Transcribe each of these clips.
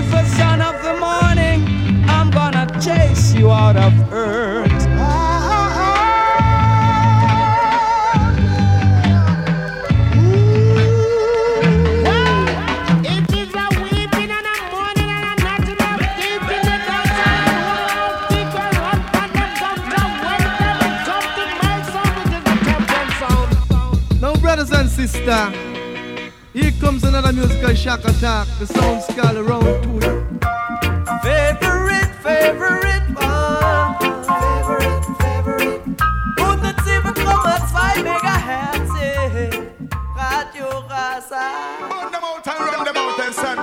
Lucifer, son of the morning, I'm gonna chase you out of earth. brothers and sisters, comes another musical shock attack. The sound skull around to. Favorite, favorite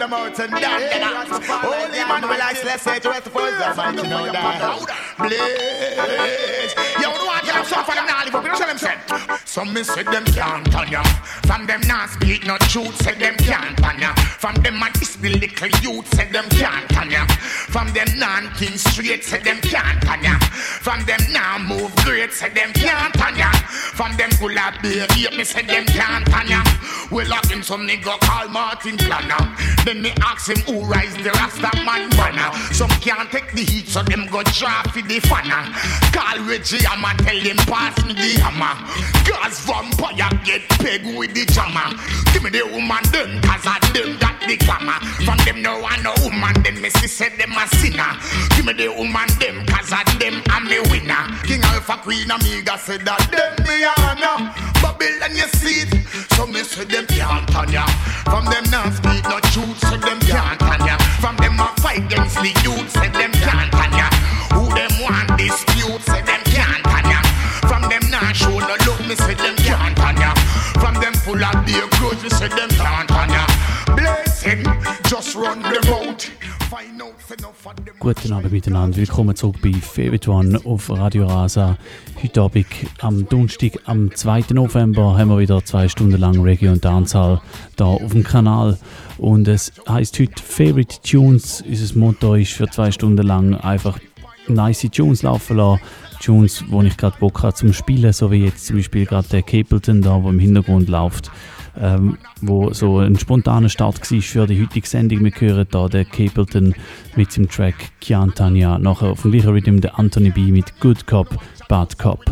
them out and down the dance. Holy man will I let's say to rest for the fight, you know that. Blaze. Yo, do I get up so for them now? Up, you know what I'm saying? Some me say them can't on ya. From them not speak no truth, say them can't on ya. From them man is the little youth, say them can't on ya. From them non-king straight, say them can't on ya. From them now move great, say them can't on ya. From them full of behavior, me say them can't on ya. We lock him some nigga call Martin Planner. Then me ask him who rise the Rasta man banner. Some can't take the heat, so them go drop for the fanner. Call Reggie, I'ma tell him pass me the hammer. Cause vampire get peg with the jammer. Give me the woman them, cause I them got the glamour. From them no one no woman, then me see say them a sinner. Give me the woman them, cause I them I'm a winner. King Alpha Queen Amiga said that them me honor. Babylon you see it, so me say them can't on ya. From them not speak no truth, so them can't on ya. From them a fight against the youth, say them can't on ya. Who them want dispute, say them can't on ya. From them not show no look, me say them can't on ya. From them full of beer grudge, me say them can't on ya. Blessing, just run them out. Guten Abend miteinander, willkommen zurück bei Favorite One auf Radio Rasa. Heute Abend am Donnerstag, am 2. November, haben wir wieder zwei Stunden lang Reggae und Dancehall da auf dem Kanal. Und es heißt heute Favorite Tunes. Unser Motto ist für zwei Stunden lang einfach nice Tunes laufen lassen. Tunes, wo ich gerade Bock habe zum Spielen, so wie jetzt zum Beispiel gerade der Capleton da, wo im Hintergrund läuft ähm, wo so ein spontaner Start war für die heutige Sendung. Wir hören hier den Capleton mit dem Track Chiantania, nachher auf dem gleichen Rhythm der Anthony B mit Good Cop, Bad Cop.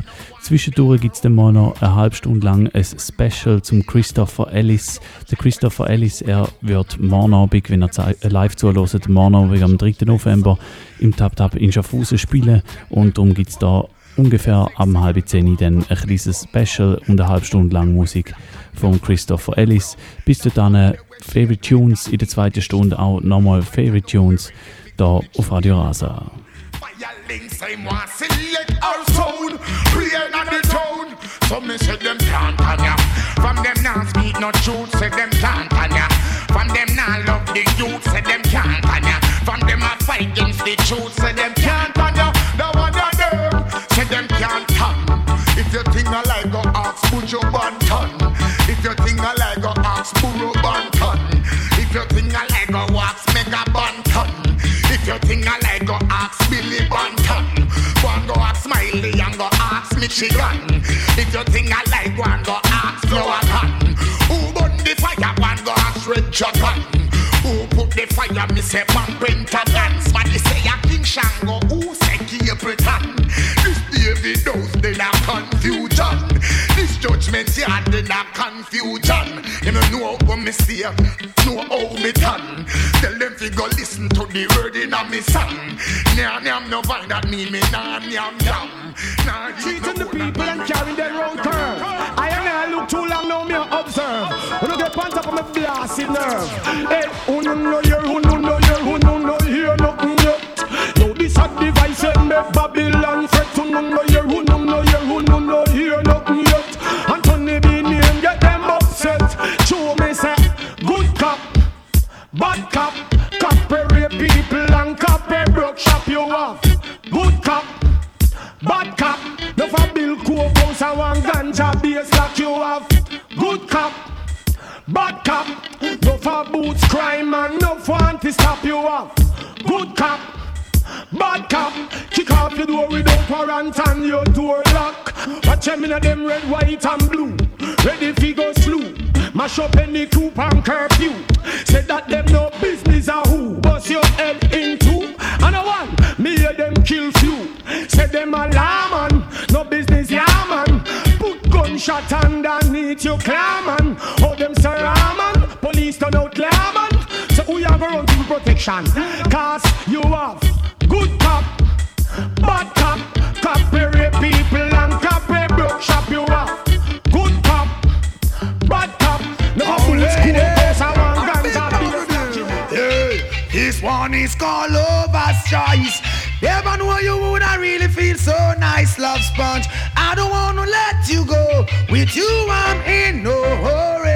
Zwischendurch gibt es dann mal noch eine halbe Stunde lang ein Special zum Christopher Ellis. Der Christopher Ellis, er wird morgen Abend, wenn er live zuhört, morgen Abend am 3. November im Tap Tap in Schaffhausen spielen und darum gibt es da ungefähr am halb zehn dann ein kleines Special und eine halbe Stunde lang Musik von Christopher Ellis. Bis dahin Favorite Tunes in der zweiten Stunde auch nochmal Favorite Tunes da auf Radio Rasa. So me say them can't on ya From them not speak no truth Say them can't on ya From them not love the youth Say them can't on ya From them a fight against the truth Say them can't on ya The one of them Say them can't come If you think I like go ask put your banton If you think I like go ask Burro banton If you think I like go wax mega banton. If you think I like go ask Billy banton Go and go ask Smiley and go ask Michigan. If you think I like go and go ask Flower Cotton Who burn the fire? Go and go ask Red Japan. Who put the fire? Me say man Pentagon Somebody say a King Shango Who say Capleton This David Dose then a confusion This judgment yard then a confusion say Know how me done Tell them fi go listen to the word in a me song Nyam nyam no find that mean me nah nyam nyam Nah Cheating the people and carrying them round curve. I and I look too long now, me a observe. When I get on top of my blasted nerve. Hey, who no know here, cop you off. Good cop, bad cop. Kick off your door without warrant and your door lock. Watch them in a them red, white and blue. Ready fi go slew. Mash up any coupe and curfew. Said that them no business a who. Bust your head in two. And a one, me hear them kill few. Said them a lawman, no business yeah man. Put gunshot underneath your clam run protection? Cause you have good cop, bad cop, copy rape people and copy broke shop. You have good cop, bad cop. No cool cause I want and this one is called Lover's Choice. Never know you woulda really feel so nice, love sponge. I don't wanna let you go. With you, I'm in no hurry.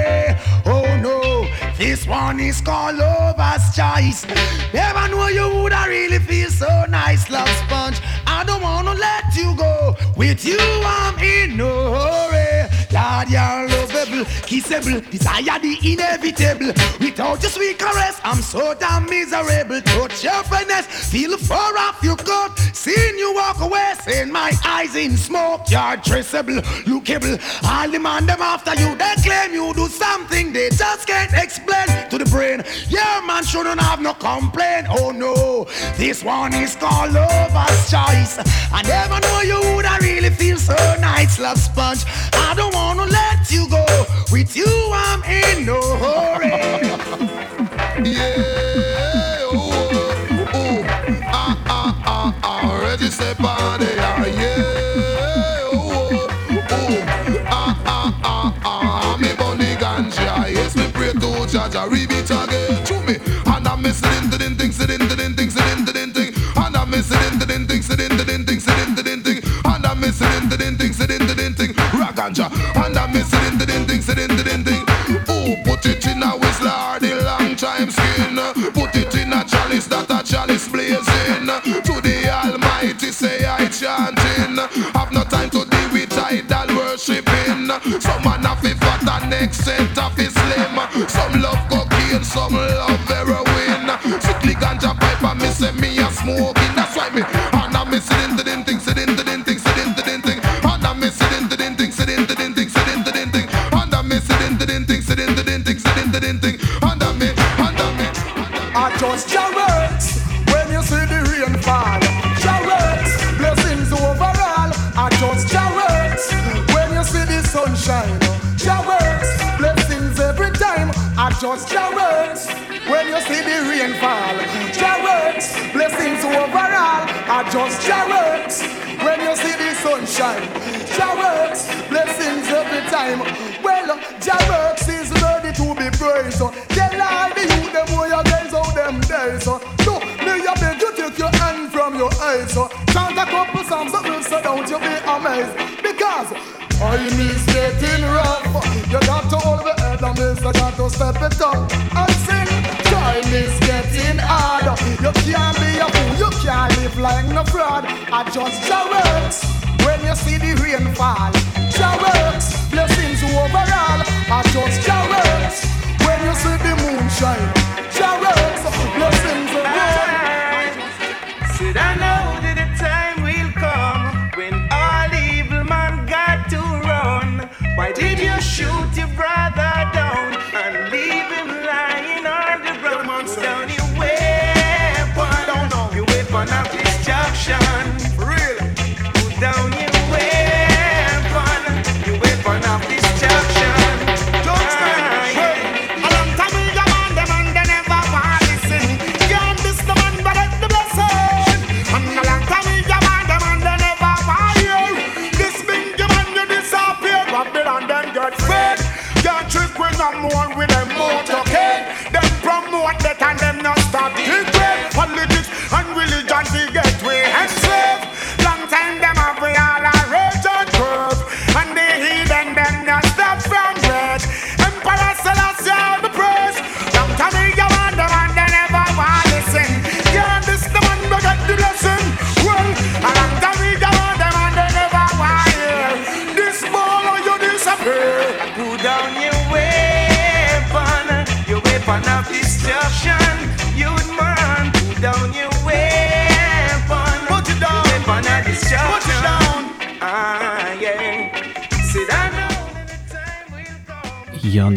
One is called Lover's Choice. Never know you woulda really feel so nice, love sponge. I don't wanna let you go. With you, I'm in no hurry. Lord, you're kissable, desire the inevitable. Without your sweet caress, I'm so damn miserable. Touch your finesse, feel far off your coat. Seeing you walk away, seeing my eyes in smoke. You're traceable, lookable. All the man them after you, they claim you do something they just can't explain to the brain. Your man shouldn't have no complaint. Oh no, this one is called lover's choice. I never know you would I really feel so nice, love sponge. I don't wanna let you go. With you, I'm in no hurry. Yeah, oh, oh, ah, ah, ah, ah, register party, ah, yeah, oh, oh, ah, ah, ah, ah, me bunny ganja, yes, me pray to Jaja, read it again to me, and I'm missing the din thing, sitting the din thing, sitting the din thing, and I'm missing the din thing, sitting the din thing, sitting the din thing, and I'm missing the din thing, sitting the din thing, rock ganja, and I'm missing long time skin, put it in a chalice that a chalice blazing, to the Almighty say I chanting, have no time to deal with idol worshiping, some man have it fat and next set of it slim, some love cocaine, some love heroin, sickly ganja pipe and me say me a smoking, just your when you see the rain fall. Your blessings overall. I just your when you see the sunshine. Your words, blessings every time. Well, your works is ready to be praised. Tell all the youth them where you guys out them days. So me a beg you take your hand from your eyes. Chant a couple songs that will so don't you be amazed because. Is getting rough. You got to hold You got to step it up and sing. Time is getting harder. You can't be a fool. You can't live like no fraud. Adjust your words when you see the rain fall. Your works, blessings overall. Adjust your words when you see the moon shine. Your works, blessings overall. Should I destruction.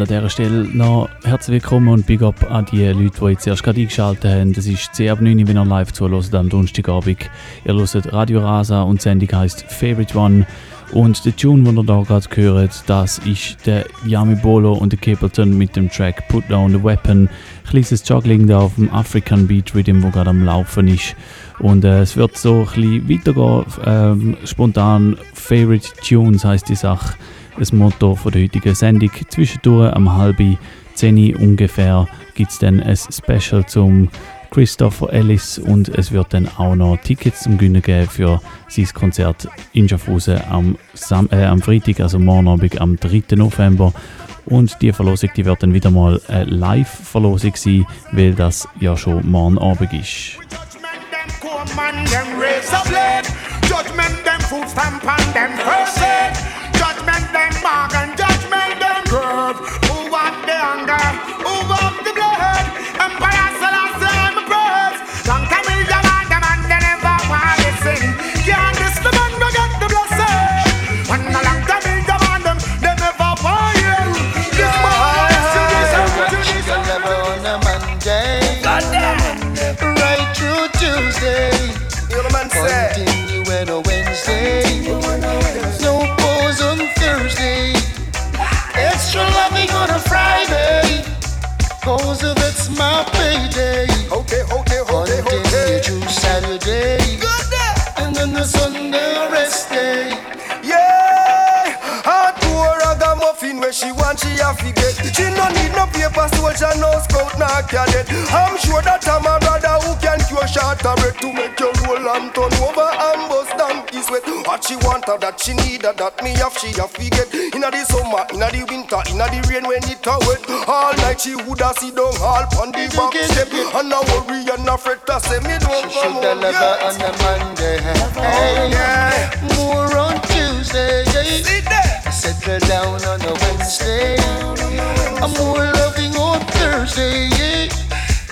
An dieser Stelle noch herzlich willkommen und Big Up an die Leute, die jetzt erst gerade eingeschaltet haben. Das ist 10 ab 9, wenn ihr live zuhört am Donnerstagabend. Ihr hört Radio Rasa und die Sendung heisst Favorite One. Und der Tune, den ihr da gerade gehört, das ist der Yami Bolo und der Capleton mit dem Track Put Down the Weapon. Kleines Juggling da auf dem African Beat Rhythm, wo gerade am Laufen ist. Und äh, es wird so ein bisschen weitergehen. Ähm, spontan Favorite Tunes heisst die Sache das Motto von der heutigen Sendung. Zwischendurch am halben zehn ungefähr gibt es dann ein Special zum Christopher Ellis und es wird dann auch noch Tickets zum Gewinnen geben für sein Konzert in Schaffhausen am, Sam äh, am Freitag, also morgen Abend am 3. November. Und die Verlosung die wird dann wieder mal eine Live-Verlosung sein, weil das ja schon morgen Abend ist. Judgment them them bargain, judgment them curve. Who want the anger? And turn over and bust down his sweat. What she want or that she need or that me have she have to get. Inna the summer, inna the winter, inna the rain when it a wet. All night she woulda sit down all on the back step. And now worry and a fret to say me don't she come home yet. on a Monday, hey, oh, yeah. More on Tuesday, yeah. Settle down on a Wednesday. I'm more loving on Thursday, yeah.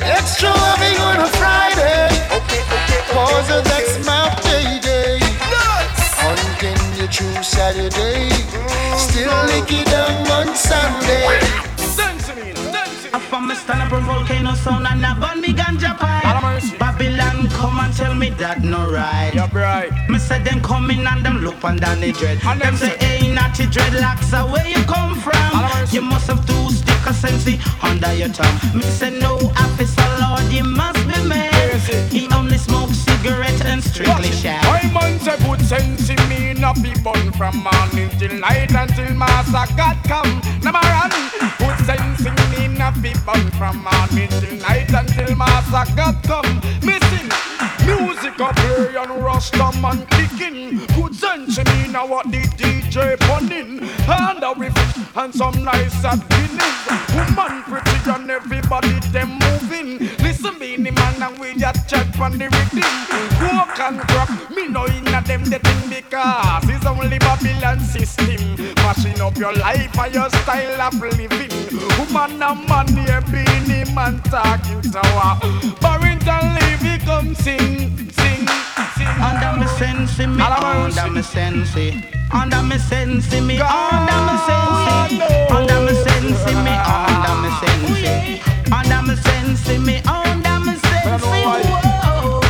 Extra loving on a Friday. Okay, okay, Cause that's my payday. Continue through Saturday. Still lick it down on Sunday. Up from me stand up on volcano sound and I burn me ganja pipe. Babylon come and tell me that no right. Yup, right. Me say them coming and them look on down the dread. And them say, hey, natty dreadlocks, uh, where you come from? You must have two stick of sense under your tongue. Me say no officer, Lord, you must be mad. He only smokes cigarette and strictly shag. I man say put sense in me, not be born from morning till night until master God come. Number one, put sense in me, not be born from morning till night until master God come. Missing music up play and rasta man kicking. Put sense in me now what the DJ punning. And a riff and some nice at Guinness. Woman pretty and everybody them moving. Listen me, the man and we just check on the rhythm. Walk and crack, me know inna them the thing because it's only Babylon system. Mashing up your life and your style of living. Woman and man here being him and talking to her. Barrington Levy come sing, sing, sing. Under me sense me, under me sense eh. eh. under me sense me, under me sense under me sense me, under me sense me sense me, me sense Whoa,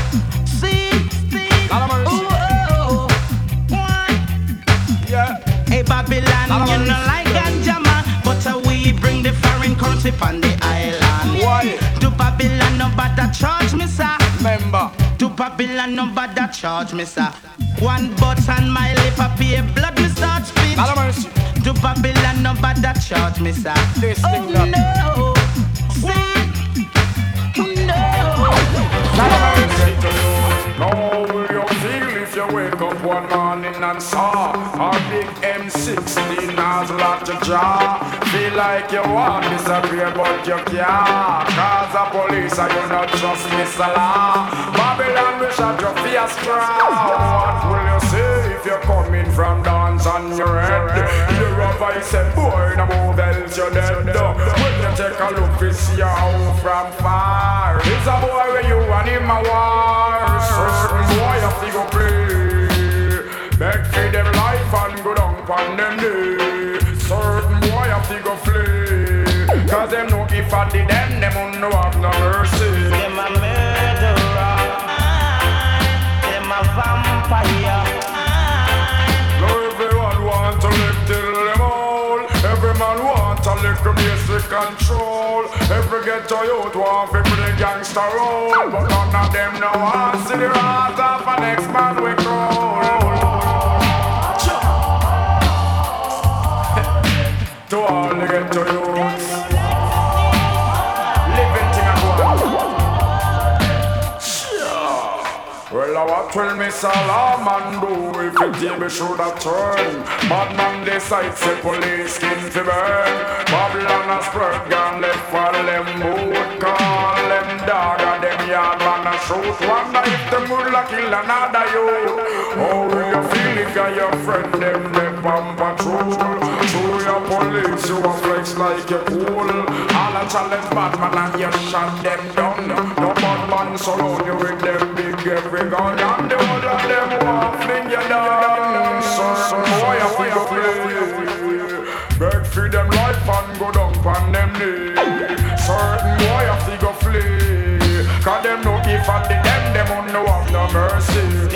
see, see, whoa, Yeah. Hey Babylon, you know like ganja man, but uh, we bring the foreign country on the island. Why? To Babylon, no bother charge me, sir. Member. To Babylon, no bother charge me, sir. One butt on my lip, I pay blood, me start speech. To Babylon, no bother charge me, sir. This oh thing no, one morning and saw a big M16 has locked your jaw? Feel like you want disappear but you can't Cause the police you not trust. Law Babylon face What will you if you're coming from dance on your head? A boy no move else you're dead you take a look you see a home from far It's a boy where you and him a war Certain boy have to go play Beg for them life and go down on them knee Certain boy have to go flee. Cause them know if I did them, them won't have no mercy. Them a murderer. Them a vampire. Little basic control. Every ghetto youth want to play gangster role. But none of them know how to see the wrath of an next man we crawl. to all the ghetto youths. Well, me what will Miss Salaman do if the table should have turned? Bad man decide say police skin to burn. Babylon a spread gun left for them boot. Call them dog and them yard man a shoot. Wonder if them would like kill another you. How oh, will you feel if you're your friend them them on patrol? Through your police you a flex like a cool. All a challenge bad man and you shot them down. No bad man surround you with them big every gun and the of them want fling you down. Son, boy, I feel play. Beg for them life and go down on them knee. Certain boy, I feel go flee. Cause them know if I did them, them won't know have no mercy.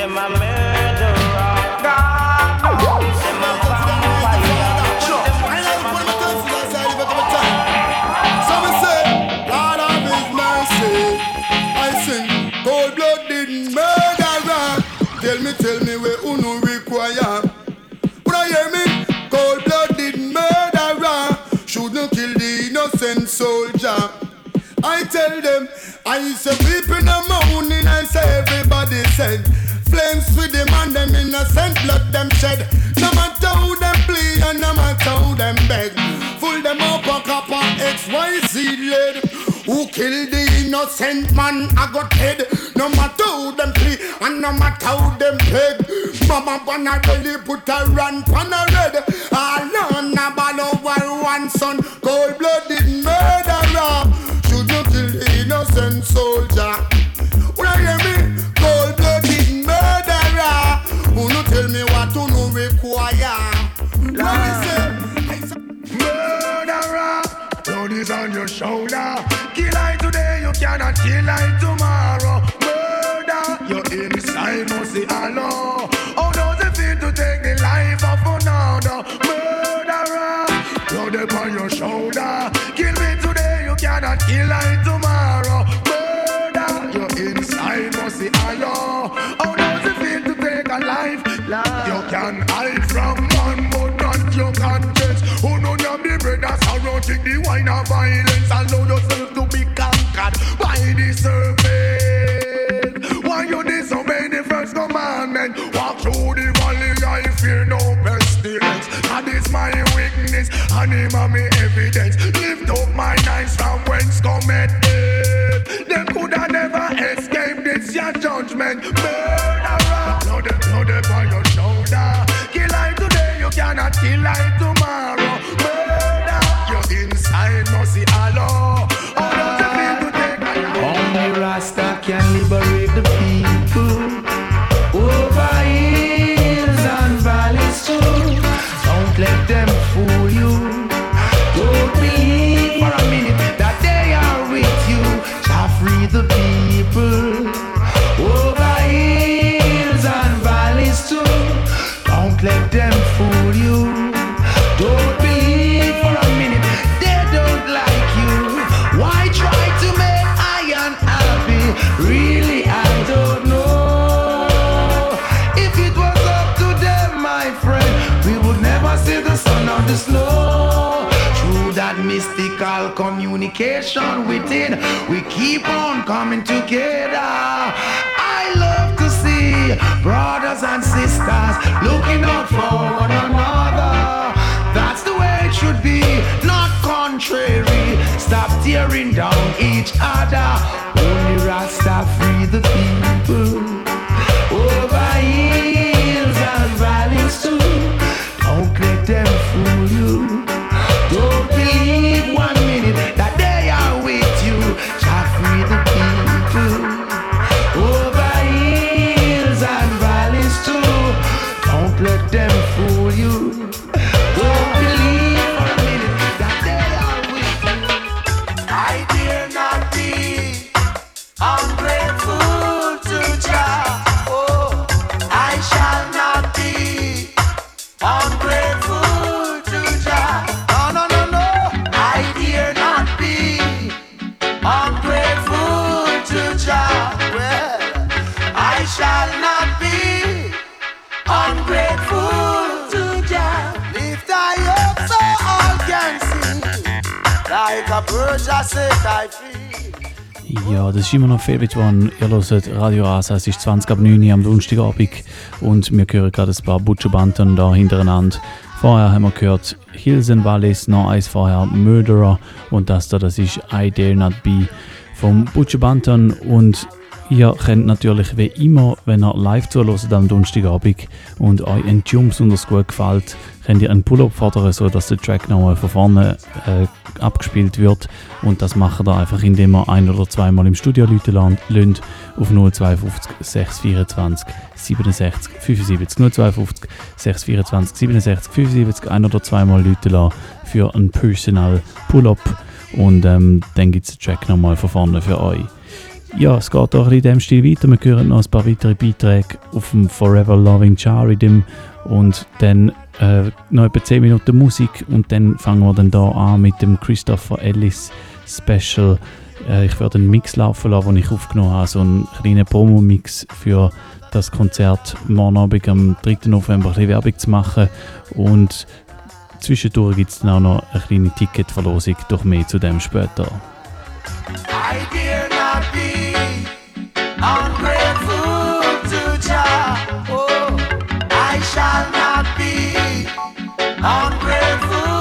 Blood. No matter how them plea and no matter how them beg. Full them up a copper XYZ lead. Who killed the innocent man? I got head. No matter how them plea and no matter how them beg. Mama wanna really put a run on a red. Alone about over one son. Cold blooded murderer. Should you kill the innocent soldier? And him are me evidence. Lift up my eyes from whence cometh it Them coulda never escaped this your judgment. Murderer, blood, blood upon your shoulder. Kill I today, you cannot kill I tomorrow. Communication within, we keep on coming together. I love to see brothers and sisters looking out for one another. That's the way it should be, not contrary. Stop tearing down each other. Only Rasta free the people. Immer noch Favorite One. Ihr hört Radio Rasa, es ist 20 ab 9 Uhr am Donnerstagabend und wir hören gerade ein paar Butcher Banten da hintereinander. Vorher haben wir gehört Hills and Valleys, noch eins vorher Murderer und das da, das ist I Dare Not Be vom Butcher Banton und Ihr könnt natürlich wie immer, wenn ihr live zuhört am Donnerstagabend und euch ein Tune besonders gut gefällt, könnt ihr einen Pull-up fordern, sodass der Track nochmal von vorne äh, abgespielt wird. Und das macht ihr einfach, indem ihr ein- oder zweimal im Studio Leute lasst auf 052 624 67 75 052 624 67 75 ein- oder zweimal Leute lassen für einen Personal Pull-up und ähm, dann gibt es den Track nochmal von vorne für euch. Ja, es geht auch in dem Stil weiter. Wir hören noch ein paar weitere Beiträge auf dem Forever Loving Char Rhythm und dann äh, noch etwa 10 Minuten Musik und dann fangen wir dann da an mit dem Christopher Ellis Special. Äh, ich werde einen Mix laufen lassen, den ich aufgenommen habe, so einen kleinen Promo-Mix für das Konzert morgen Abend am 3. November ein Werbung zu machen und zwischendurch gibt es dann auch noch eine kleine Ticketverlosung, doch mehr zu dem später. I dare not be ungrateful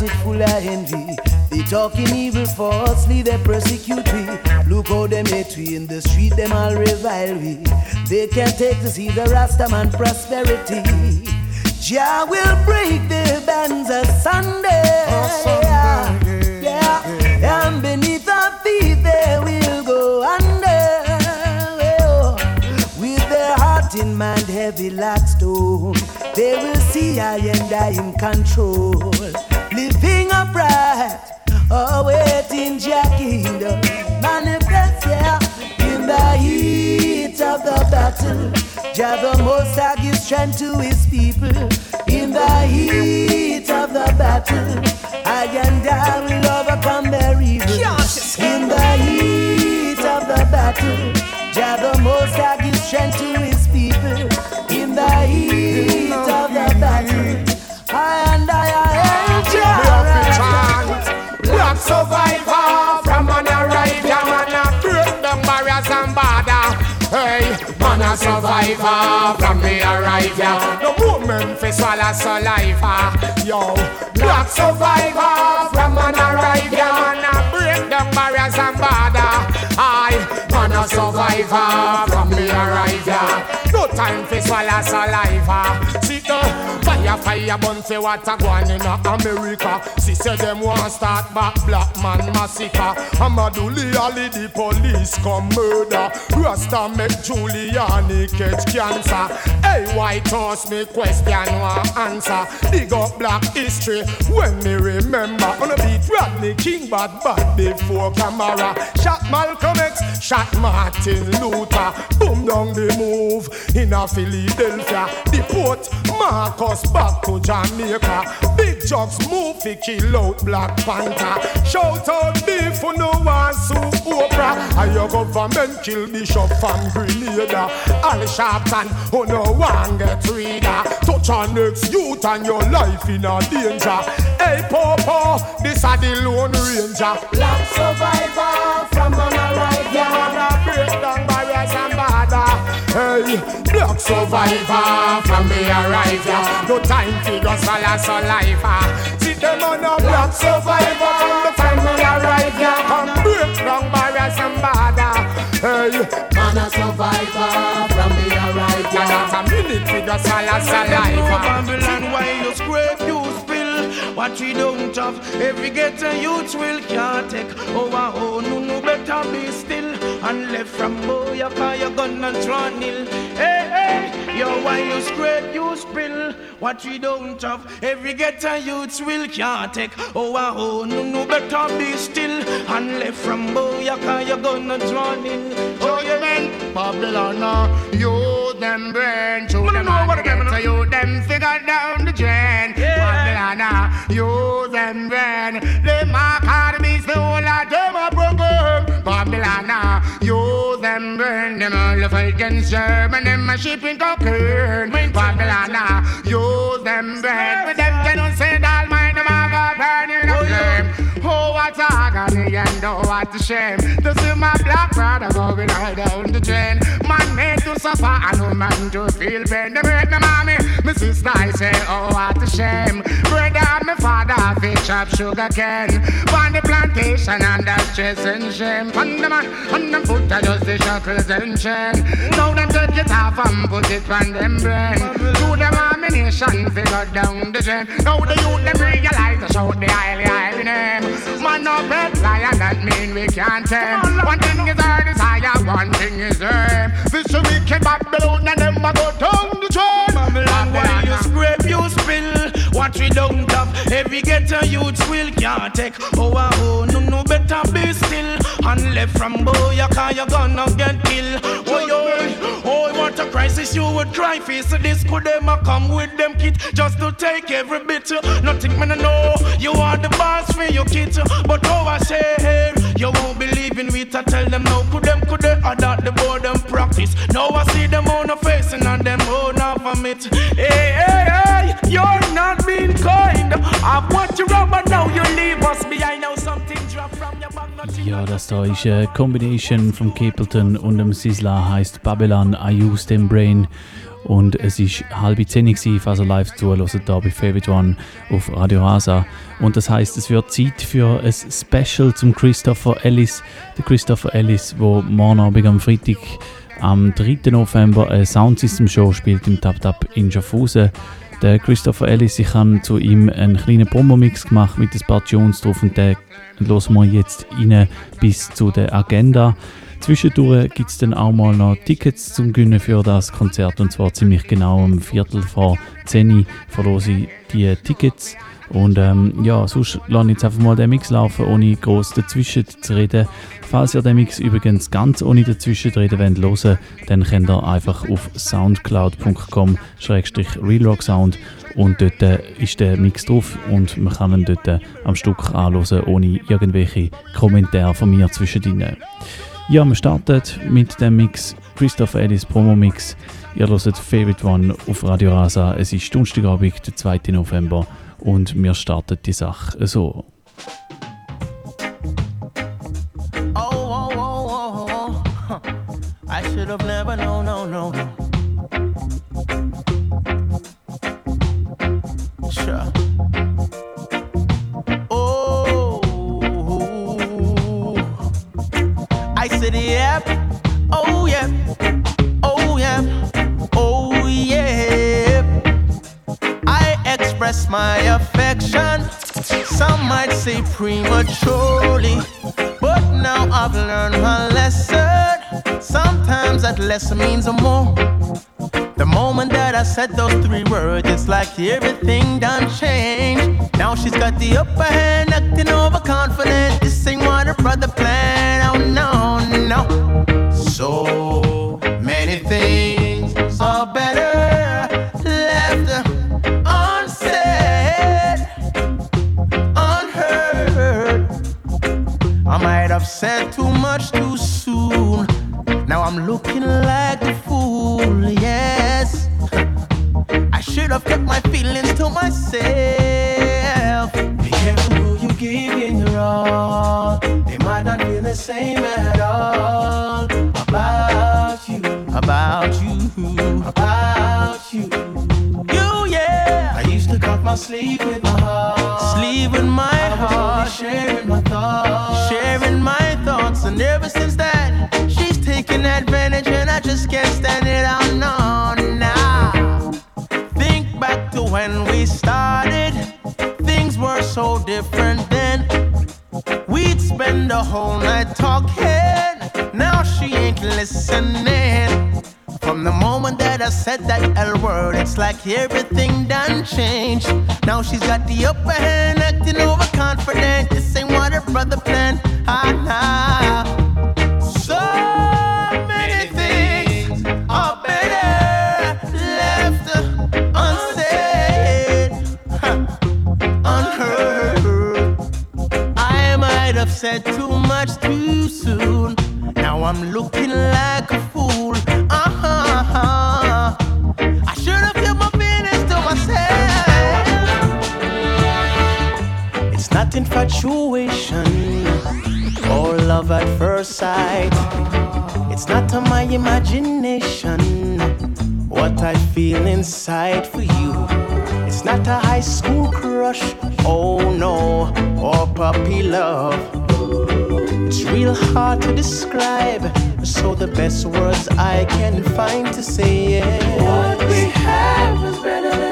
with them, heart it full of envy. They talking evil falsely, they persecute we. Look how them hate we in the street, them all revile we. They can't take to see the Rastaman prosperity. Jah will break the bands asunder. Yeah, and beneath our feet they will go under. Oh, With their heart in mind heavy like stone, they will see I and I in control. Jah the Most High gives strength to His people. In the heat of the battle, I and I will overcome their evil. In the heat of the battle, Jah the Most High gives strength to survivor from me arrive, yeah. No movement fi swallow saliva, yo. Black survivor from an arrive, yeah, man a break down barriers and border. I, man a survivor from me arrive, yeah. Time fi swallow saliva. See the fire, fire, burn say what a in America. See say them want start back black man massacre. Amadou Diallo the police come murder. Rasta make Giuliani catch cancer. Hey, White House me question one answer. Dig up black history when me remember. On a beat Rodney King bad bad before camera. Shot Malcolm X, shot Martin Luther. Boom down the move in a Philadelphia. Deport Marcus back to Jamaica. Big jobs move fi kill out Black Panther. Shout out beef who no want soup Oprah. And your government kill Bishop from Grenada. Al Sharpton who no want get reader. Touch on next youth and your life in a danger. Hey Popo, this a the Lone Ranger. Black survivor from an arrive, yeah. Break down barriers and border. Hey, black survivor from me arrive, yeah. No time to go swallow saliva. See them on a black survivor from the time me arrive, yeah. Come break down barriers and border. Hey, Man a survivor from the arrive, yeah. Not a minute to go swallow saliva. Babylon, why you scrape, you what we don't have. Every ghetto youth will can't take over. Oh, no, no, better be still and left from boy, cause you're gonna draw nil. Hey, hey, yo, why you scrape, you spill what we don't have. Every ghetto youth will can't take over. Oh, no, no, better be still and left from boy, cause you're gonna draw nil. Oh, yeah, man. Babylon, uh, you them brain to them and get to you them figure down the drain. Babylon, uh, you them brain. They mark hard the beast, the whole of them a broken. Babylon, you them brain. Them all fight against German, them a shipping cocaine. Babylon, you them brain. But them cannot say that mind, them a go burn in a flame. Oh, what agony and oh, what a shame. To see my black brother going right down the drain. Man made to suffer and no man to feel pain. They break my mommy, my sister I say oh, what a shame. Brother and my father fish up sugar cane On the plantation and that's stress and shame. On the man, on them foot I just the shackles and chain. Now them take it off and put it on them brain. Do them ammunition figure down the drain. Now the youth them realize to shout the highly highly name. Man no bed lion, that mean we can't tame. One thing is our desire, one thing is aim. A wicked Babylon and them a go down the train. Babylon, why you scrape, you spill what we don't have. Every ghetto youth will can't take. Oh, ah, oh, no, no, better be still. And left from boy, you cause you're gonna get killed. A crisis you would try face this could them a come with them kit just to take every bit. Nothing man I know you are the boss for your kid, but how I say you won't believe in it. I tell them no could them could they adopt the and practice. Now I see them on the face and on them own off from it. Hey hey hey, you're not being kind. I've watched you rub but now you leave us behind. Now something drop from your back. Ja, das da ist eine Combination von Capleton und dem Sizzla heißt Babylon I Use Them Brain und es ist halb zehn also live zuhören da bei Favorite One auf Radio Rasa und das heißt es wird Zeit für ein Special zum Christopher Ellis der Christopher Ellis wo morgen Abend am Freitag am 3. November eine Soundsystem Show spielt im Tap Tap in Schaffhausen der Christopher Ellis, ich habe zu ihm einen kleinen Promo-Mix gemacht mit ein paar Tunes drauf und den hören wir jetzt rein bis zu der Agenda. Zwischendurch gibt es dann auch mal noch Tickets zum Gewinnen für das Konzert und zwar ziemlich genau um Viertel vor 10 Uhr verlose ich die Tickets. Und ähm, ja, sonst lasse ich jetzt einfach mal den Mix laufen, ohne groß dazwischen zu reden. Falls ihr den Mix übrigens ganz ohne dazwischen zu reden wollt, hören, dann könnt ihr einfach auf soundcloud.com-realrocksound und dort äh, ist der Mix drauf und man kann ihn dort äh, am Stück anhören, ohne irgendwelche Kommentare von mir zwischendrin. Ja, wir starten mit dem Mix Christopher Ellis Promo Mix. Ihr hört Favorite One auf Radio Rasa. Es ist Donnerstagabend, der 2. November und wir starten die Sache so. Oh, oh, oh, oh, oh. I should have never known, express my affection, some might say prematurely, but now I've learned my lesson. Sometimes that lesson means more. The moment that I said those three words, it's like everything done changed. Now she's got the upper hand, acting overconfident. This ain't what her brother planned. Oh no, no. So I'm looking like a fool, yes. I should have kept my feelings to myself. Be careful who you give in your all. They might not feel the same at all. About you, about you, about you. You, yeah. I used to cut my sleep with my heart. Sleep with my I heart. Sharing my thoughts. Sharing my thoughts. And ever since that, taking advantage. And I just can't stand it out. No, now. Think back to when we started. Things were so different then. We'd spend the whole night talking. Now she ain't listening. From the moment that I said that L word, it's like everything done changed. Now she's got the upper hand, acting overconfident. This ain't what her brother planned. Ah, nah. I'm looking like a fool. Uh-huh. I should have kept my feelings to myself. It's not infatuation or love at first sight. It's not to my imagination what I feel inside for you. It's not a high school crush, oh no, or puppy love. It's real hard to describe, so the best words I can find to say is What we have is better than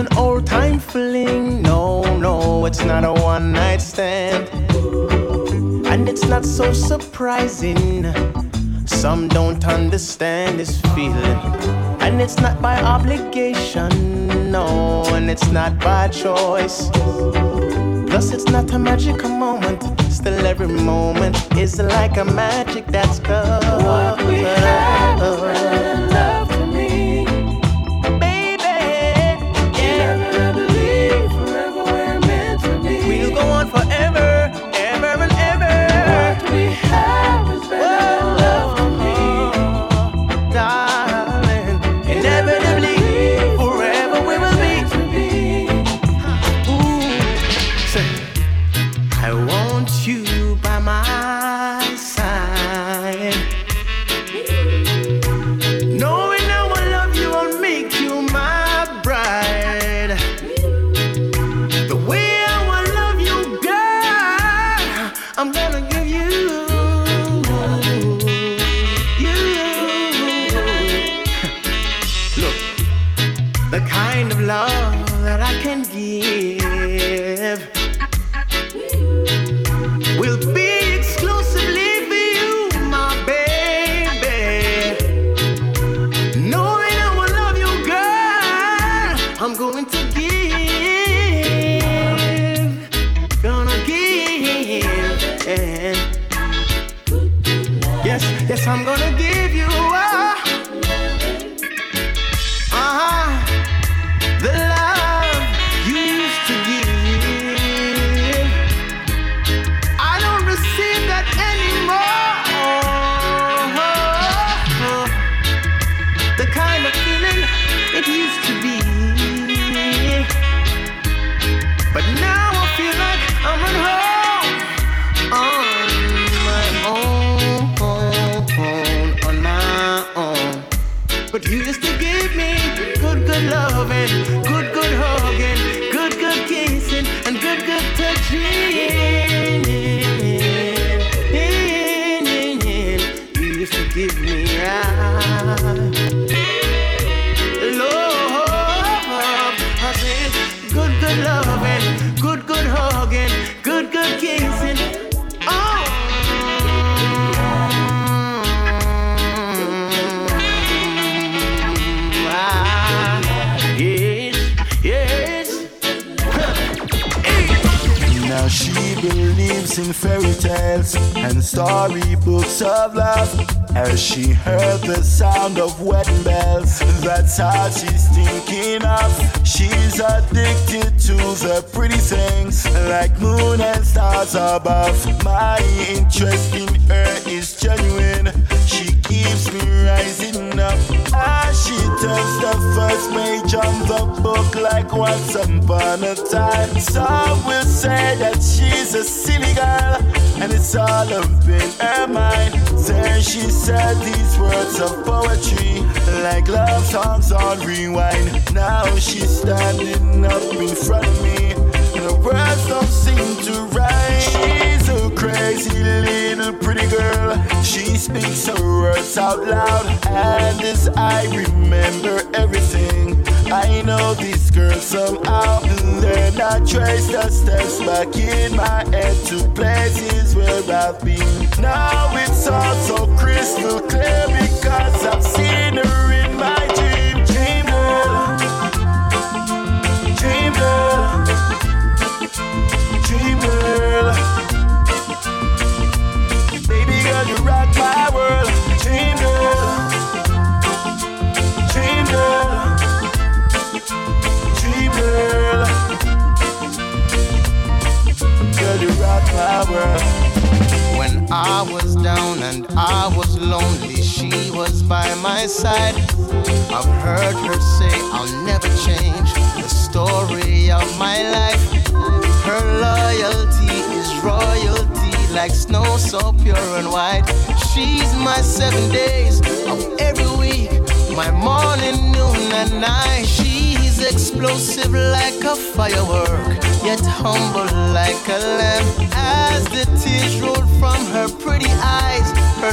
an old time fling. No, no, it's not a one night stand. And it's not so surprising. Some don't understand this feeling. And it's not by obligation, no, and it's not by choice. Plus, it's not a magical moment. Still, every moment is like a magic that's covered.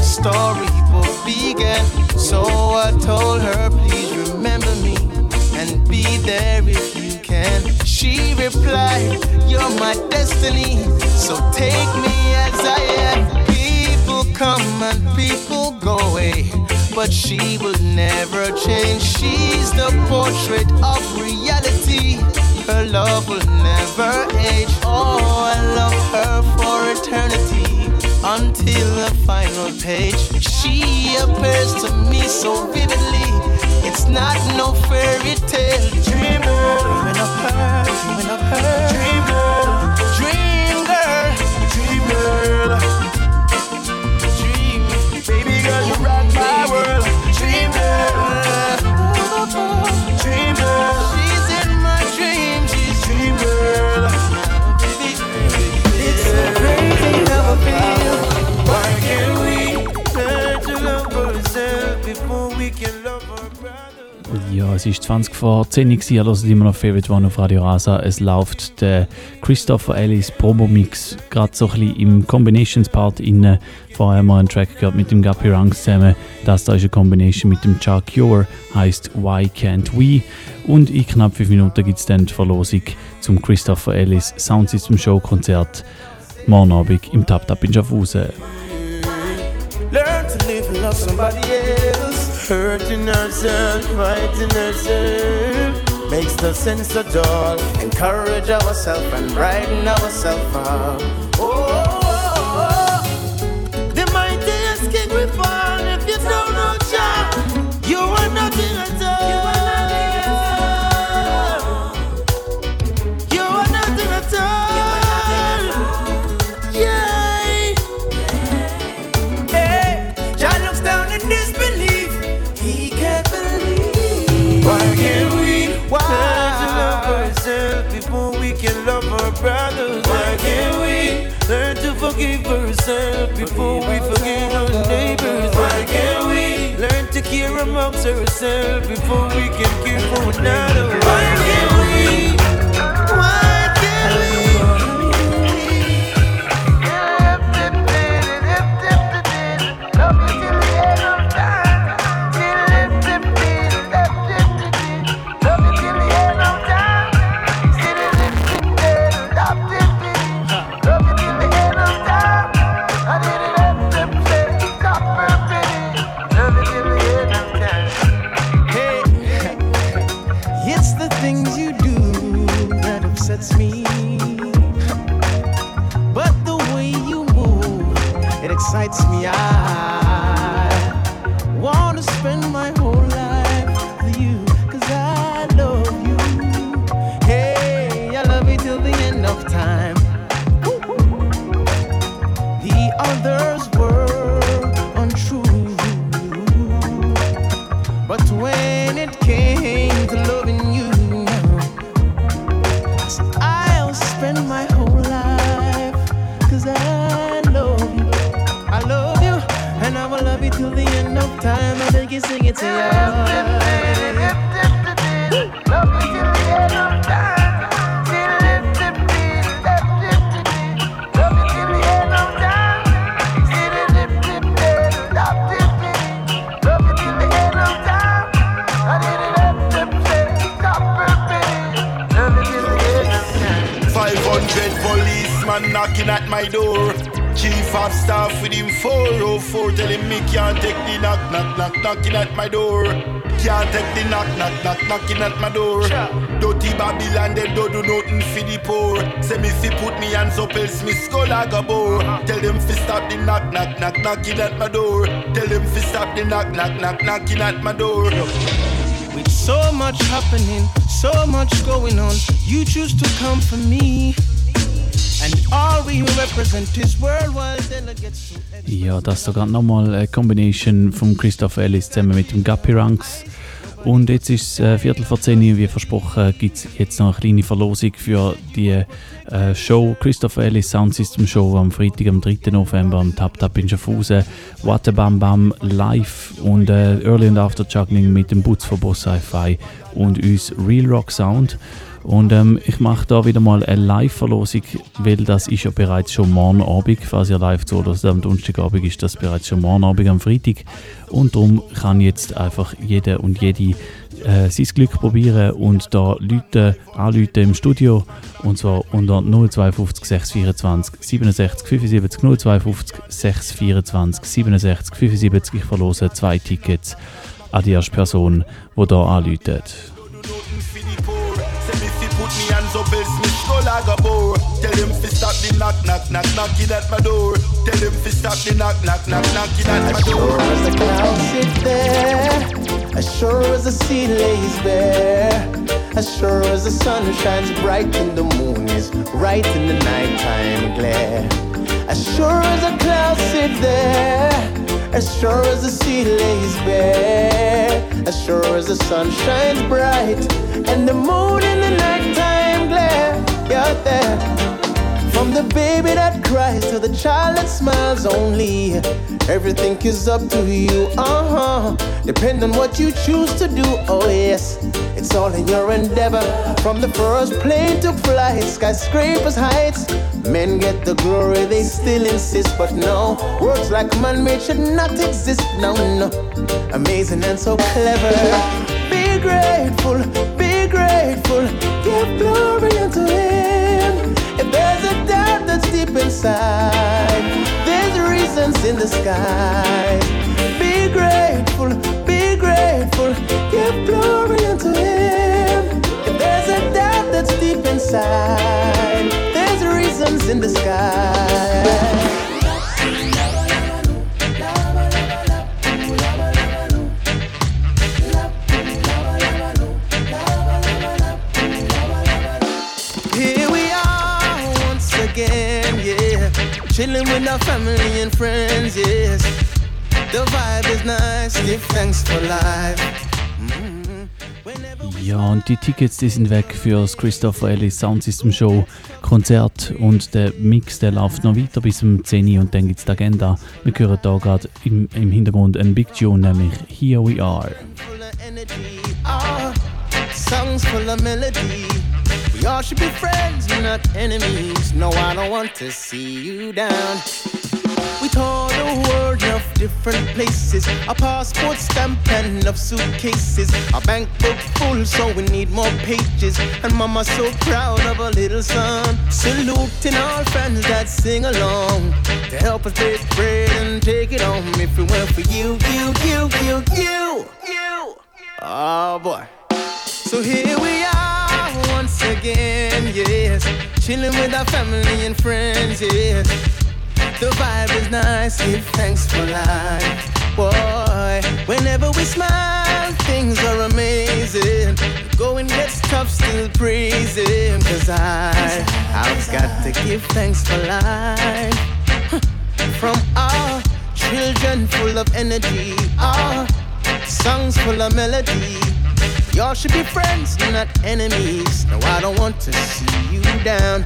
story storybook began. So I told her, please remember me and be there if you can. She replied, You're my destiny, so take me as I am. People come and people go away, but she will never change. She's the portrait of reality. Her love will never age. Oh, I love her for eternity until the final page. She appears to me so vividly. It's not no fairy tale. Dream girl, dreaming of her, dreaming of her. Dream girl, Ja, es ist 20 vor 10 Uhr, ihr hört immer noch Favorite One auf Radio Rasa. Es läuft der Christopher Ellis Promo-Mix gerade so ein bisschen im Combinations-Part inne. Vorher wir einen Track gehört mit dem Guppy Ranks zusammen. Das da ist eine Combination mit dem Chuck Cure, heißt Why Can't We? Und in knapp 5 Minuten gibt es dann die Verlosung zum Christopher Ellis Sound System Show Konzert morgen Abend im Tap Tap in Schaffhausen. Learn to live and love somebody else. Hurting ourselves, fighting ourselves. Makes no sense at all. Encourage ourselves and brighten ourselves up. Oh, ourselves before we forgive our neighbors? Why can't we learn to care amongst ourselves before we can care for another? Why can't we? Why can't excites me. I to policemen knocking at my door. Chief of staff with him 404 telling me can't take the knock, knock, knock, knocking at my door. Can't take the knock, knock, knock, knocking at my door. Dirty Babylon, them don't do nothing for the poor. Say me fi put me hands up, else me skull I go bore. Tell them fi stop the knock, knock, knock, knocking at my door. Tell them fi stop the knock, knock, knock, knocking at my door. With so much happening, so much going on, you choose to come for me. Ja, das sogar nochmal eine Combination von Christoph Ellis zusammen mit dem Guppy Ranks. Und jetzt ist es äh, Viertel vor zehn, wie versprochen, gibt es jetzt noch eine kleine Verlosung für die äh, Show Christopher Ellis Sound System Show am Freitag, am 3. November am Tap Tap in Schaffhausen. A Bam Bam live und äh, Early and After Juggling mit dem Boots von Boss Sci-Fi und uns Real Rock Sound. Und ähm, ich mache da wieder mal eine Live-Verlosung, weil das ist ja bereits schon morgen Abend, falls ihr live zuhört, am Donnerstagabend ist das bereits schon morgen Abend am Freitag. Und darum kann jetzt einfach jeder und jede äh, sein Glück probieren und da Leute anrufen im Studio. Und zwar unter 052 624 67 75 052 624 67 75. Ich verlose zwei Tickets an die erste Person, die hier anruft. Tell him fi stop the knock, knock, knock, knocking at my door. Tell him fi stop the knock, knock, knock, knocking at my door. As the clouds sit there, as sure as the sea lays bare, as sure as the sun shines bright and the moon is right in the nighttime glare. As sure as the clouds sit there, as sure as the sea lays bare, as sure as the sun shines bright and the moon in the nighttime you're there. From the baby that cries to the child that smiles only. Everything is up to you, uh huh. Depend on what you choose to do, oh yes. It's all in your endeavor. From the first plane to flight, skyscrapers, heights. Men get the glory, they still insist, but no. Words like man made should not exist, no, no. Amazing and so clever. Be grateful, be grateful. Give glory unto Him. If there's a doubt that's deep inside, there's reasons in the sky. Be grateful, be grateful, give glory unto Him. If there's a doubt that's deep inside, there's reasons in the sky. Chilling with our family and friends, yes. The vibe is nice, give thanks for life. Ja, und die Tickets die sind weg für das Christopher Ellis Sound System Show Konzert und der Mix der läuft noch weiter bis zum 10 Uhr und dann gibt es die Agenda. Wir hören da gerade im, im Hintergrund ein Big Tune, nämlich Here We Are. Ah, songs full of melody. We all should be friends, not enemies. No, I don't want to see you down. We tour the world of different places. Our passport stamp and enough suitcases. Our bank book full, so we need more pages. And mama's so proud of her little son. Saluting all friends that sing along to help us break bread and take it home. If it weren't for you, you, you, you, you, you. Oh boy. So here we are again, yes. Chilling with our family and friends, yes. The vibe is nice, give thanks for life. Boy, whenever we smile, things are amazing. Going gets tough, still praising. Cause I, I've got to give thanks for life. From our children full of energy, our songs full of melody. Y'all should be friends, not enemies. No, I don't want to see you down.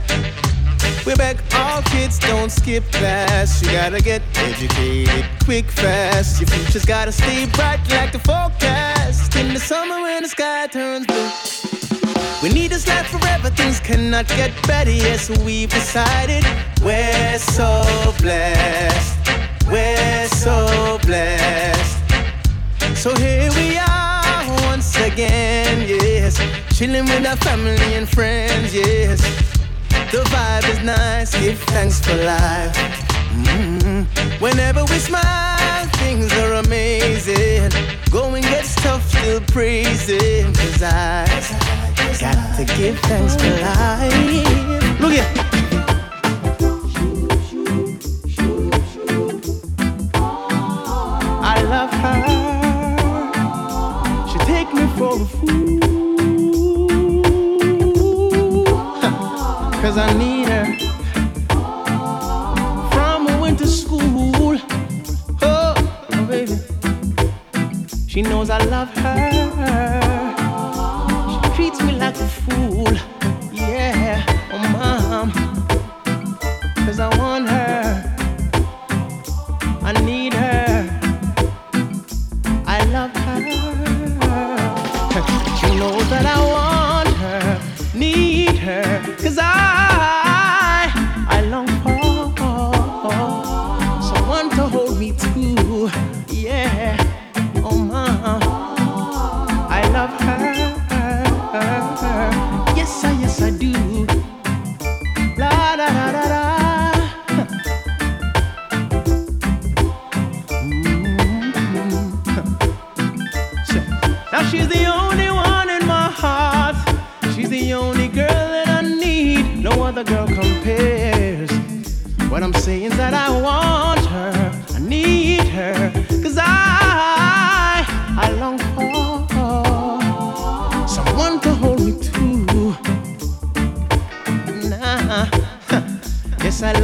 We beg all kids, don't skip class. You gotta get educated quick, fast. Your future's gotta stay bright like the forecast. In the summer when the sky turns blue. We need this life forever, things cannot get better. Yes, we've decided we're so blessed. We're so blessed. So here we are once again, yes. Chilling with our family and friends, yes. The vibe is nice, give thanks for life. mm Whenever we smile, things are amazing. Going gets tough, still praising. Cause I got to give thanks for life. Look here. For a fool. Cause I need her. From a winter school. Oh, oh, baby. She knows I love her. She treats me like a fool. Yeah, oh, mom. Cause I want her.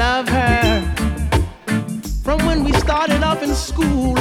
Love her. From when we started off in school.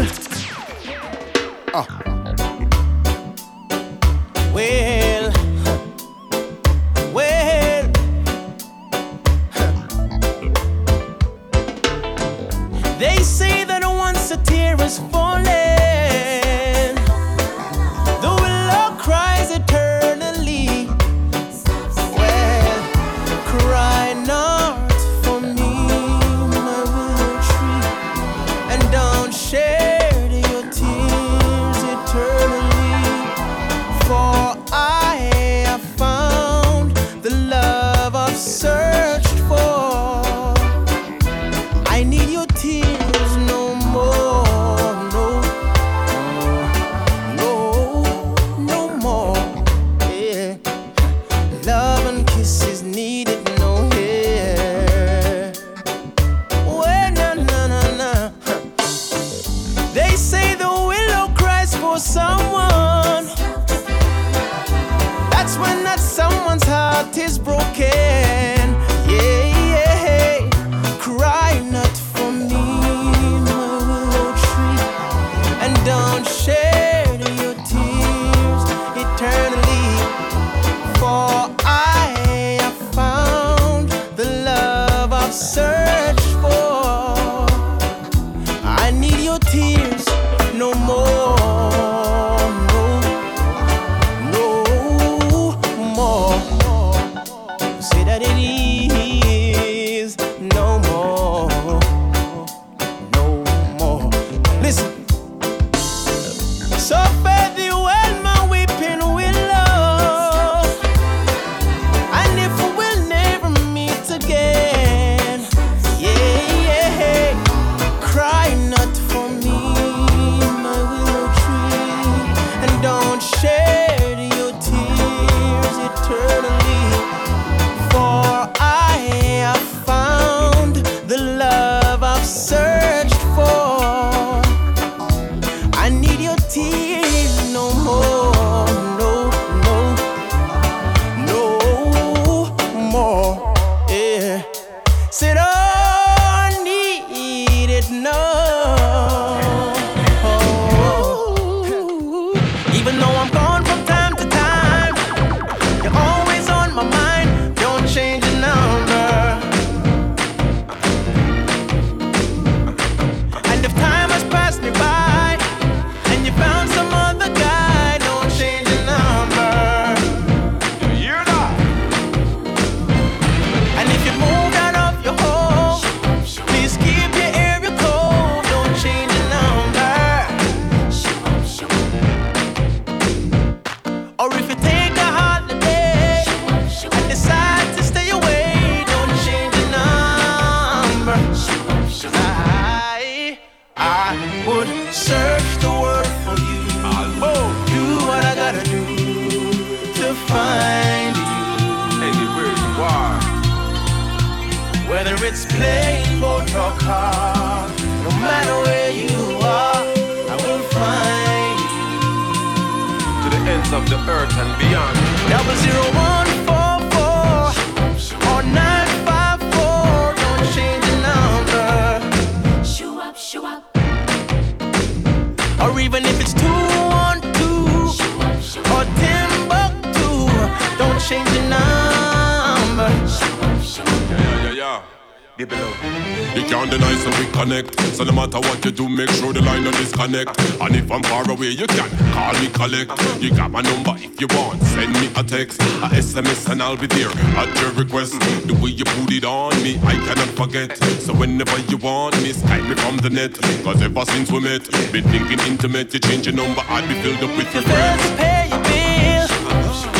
Call me collect. You got my number if you want. Send me a text, a SMS, and I'll be there at your request. The way you put it on me, I cannot forget. So whenever you want me, Skype me from the net. Cause ever since we met, been thinking intimate. You change your number, I'd be filled up with regrets. Pay your bill.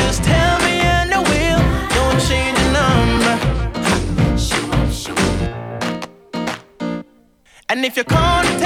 Just tell me and I will. Don't change your number. And if your contacts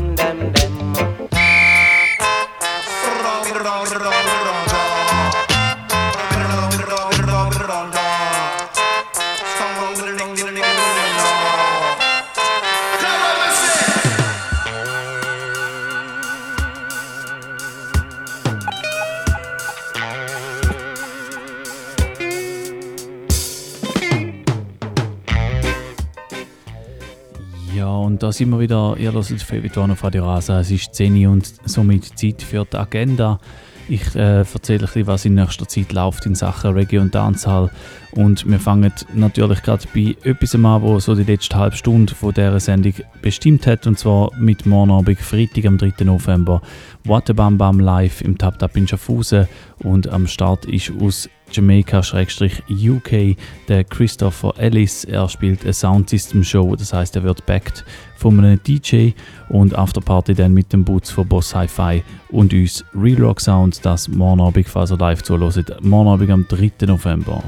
sind wir wieder, ihr hört Favorite One auf Radio Rasa. Es ist 10 Uhr und somit Zeit für die Agenda. Ich äh, erzähle bisschen, was in nächster Zeit läuft in Sachen Reggae und Dancehall. Und wir fangen natürlich gerade bei etwas an, wo so die letzte halbe Stunde von dieser Sendung bestimmt hat. Und zwar mit morgen Abend, Freitag, am 3. November. A Bam live im Tap Tap in Schaffhausen. Und am Start ist aus Jamaica-UK der Christopher Ellis. Er spielt eine Soundsystem Show, das heißt, er wird backed von einem DJ und Afterparty dann mit dem Boots von Boss Hi-Fi und uns Real Rock Sound, das morgen Abend, falls ihr live zuhört, morgen Abend am 3. November.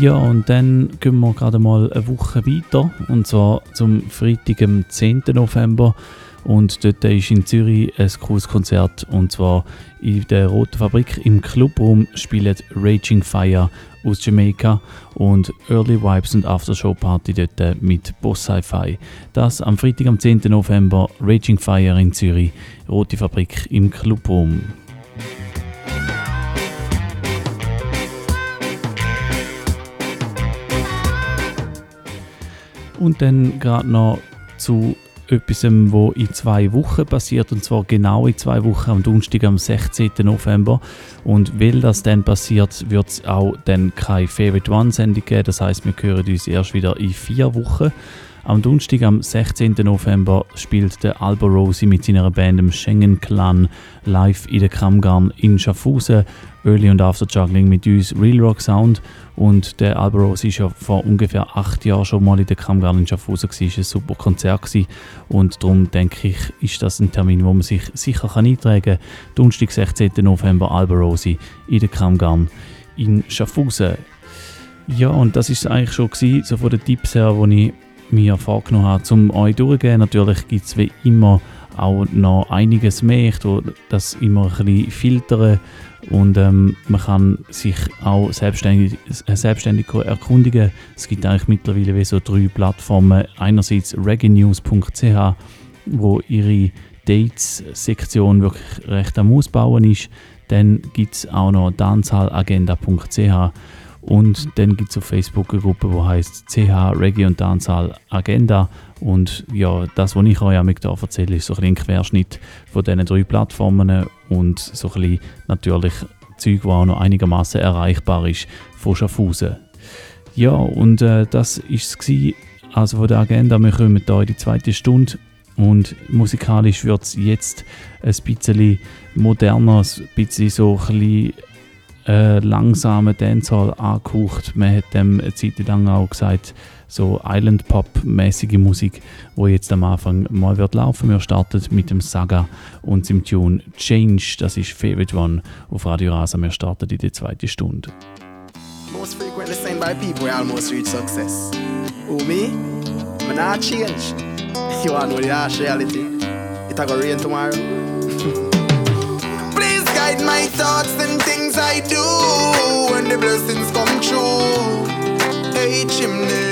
Ja, und dann gehen wir gerade mal eine Woche weiter, und zwar zum Freitag, am 10. November. Und dort ist in Zürich ein cooles Konzert und zwar in der Roten Fabrik im Clubraum spielt Raging Fire aus Jamaika und Early Vibes und Aftershow Party dort mit Boss Sci-Fi. Das am Freitag, am 10. November, Raging Fire in Zürich, Rote Fabrik im Clubraum. Und dann gerade noch zu etwas, was in zwei Wochen passiert, und zwar genau in zwei Wochen, am Donnerstag, am 16. November. Und weil das dann passiert, wird es auch dann keine Favorite One-Sendung geben. Das heißt, wir hören uns erst wieder in vier Wochen. Am Donnerstag, am 16. November, spielt der Albo Rosi mit seiner Band im Schengen Clan live in der Kramgarn in Schaffhausen. Early und After Juggling mit uns Real Rock Sound. Und der Albo Rosi ist ja vor ungefähr acht Jahren schon mal in der Kramgarn in Schaffhausen. Es war ein super Konzert. Gewesen. Und darum denke ich, ist das ein Termin, wo man sich sicher kann eintragen kann. Donnerstag, 16. November, Albo Rosi in der Kramgarn in Schaffhausen. Ja, und das ist eigentlich schon gewesen, so von den Tipps her, die ich mir vorgenommen habe, zum euch durchzugehen. Natürlich gibt es wie immer auch noch einiges mehr. Tue das immer ein bisschen filtern und ähm, man kann sich auch selbstständig, selbstständig erkundigen. Es gibt eigentlich mittlerweile wie so drei Plattformen. Einerseits reggaenews.ch, wo ihre Dates-Sektion wirklich recht am Ausbauen ist. Dann gibt es auch noch dancehalagenda.ch und dann gibt es auf Facebook eine Gruppe, die heißt CH Reggae und Dancehall Agenda. Und ja, das, was ich euch hier erzähle, ist so ein, ein Querschnitt von diesen drei Plattformen und so ein bisschen natürlich Zeug, das auch noch einigermaßen erreichbar ist von Schaffhausen. Ja, und äh, das war es also von der Agenda. Wir kommen hier in die zweite Stunde und musikalisch wird es jetzt ein bisschen moderner, ein bisschen so ein bisschen äh, langsamen Dancehall angehaucht. Man hat dem eine Zeit lang auch gesagt, so Island Pop-mäßige Musik, wo jetzt am Anfang mal wird laufen. Wir starten mit dem Saga und dem Tune Change. Das ist Favorite One auf Radio Rasa. Wir starten in die zweite Stunde. Most frequently seen by people who almost reach success. Who me? Me not change. You want to know the harsh reality? It a rain tomorrow. Guide my thoughts and things I do when the blessings come true. Hey chimney,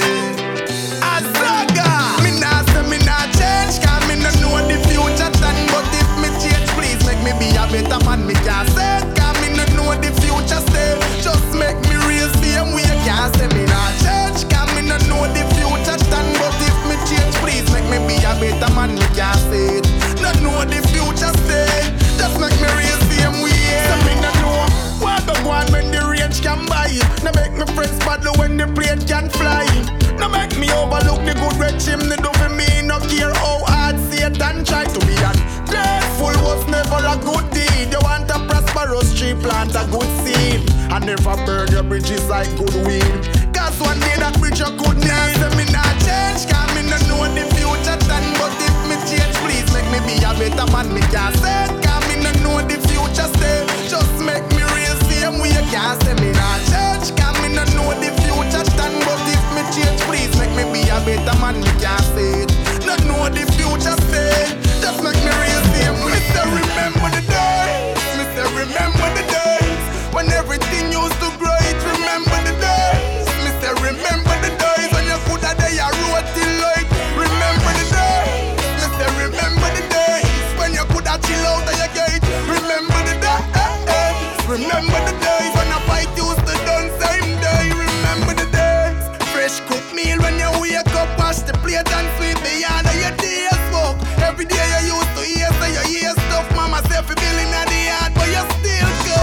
Asaga. Me nah say me nah change, me no know the future done. But if me change, please make me be a better man. Me can't say, cause me no know the future stay. Just make me real same way. Can't say me nah change, cause me no know the future done. But if me change, please make me be a better man. Me can't say. No know the future stay. Just make me real same way. So me no know what the one when the range can buy. No make me friends paddle when the plane can fly. No make me overlook the good red chimney do for me. No care how hard Satan try to be ungrateful was never a good deed. You want a prosperous tree, plant a good seed. And never burn your bridges like good weed. Cause one day that bridge you could. So me not change, cause me no know the future done. But make me be a better man. Me can't say, cause me no know the future stay. Just make me real same way. Can't say me not change, cause me no know the future done. But if me change, please make me be a better man. Me can't say it. No know the future stay. Just make me real same way. Me remember the days. Me remember the days when everything used to grow. Plate and sweep beyond your day's work. Every day you used to hear say you hear stuff. Mama say fi billing at the yard, but you still go.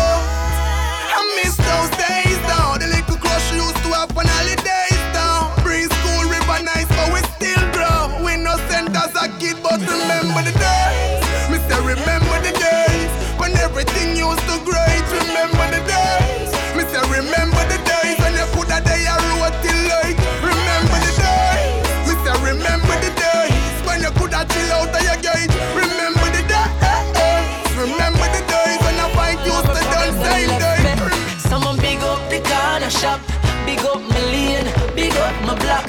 I miss those days down. The little crush you used to have on holidays down. Breeze school, river nice, but we still grow. We no sent as a kid, but remember the days. Shop, big up my lane, big up my block.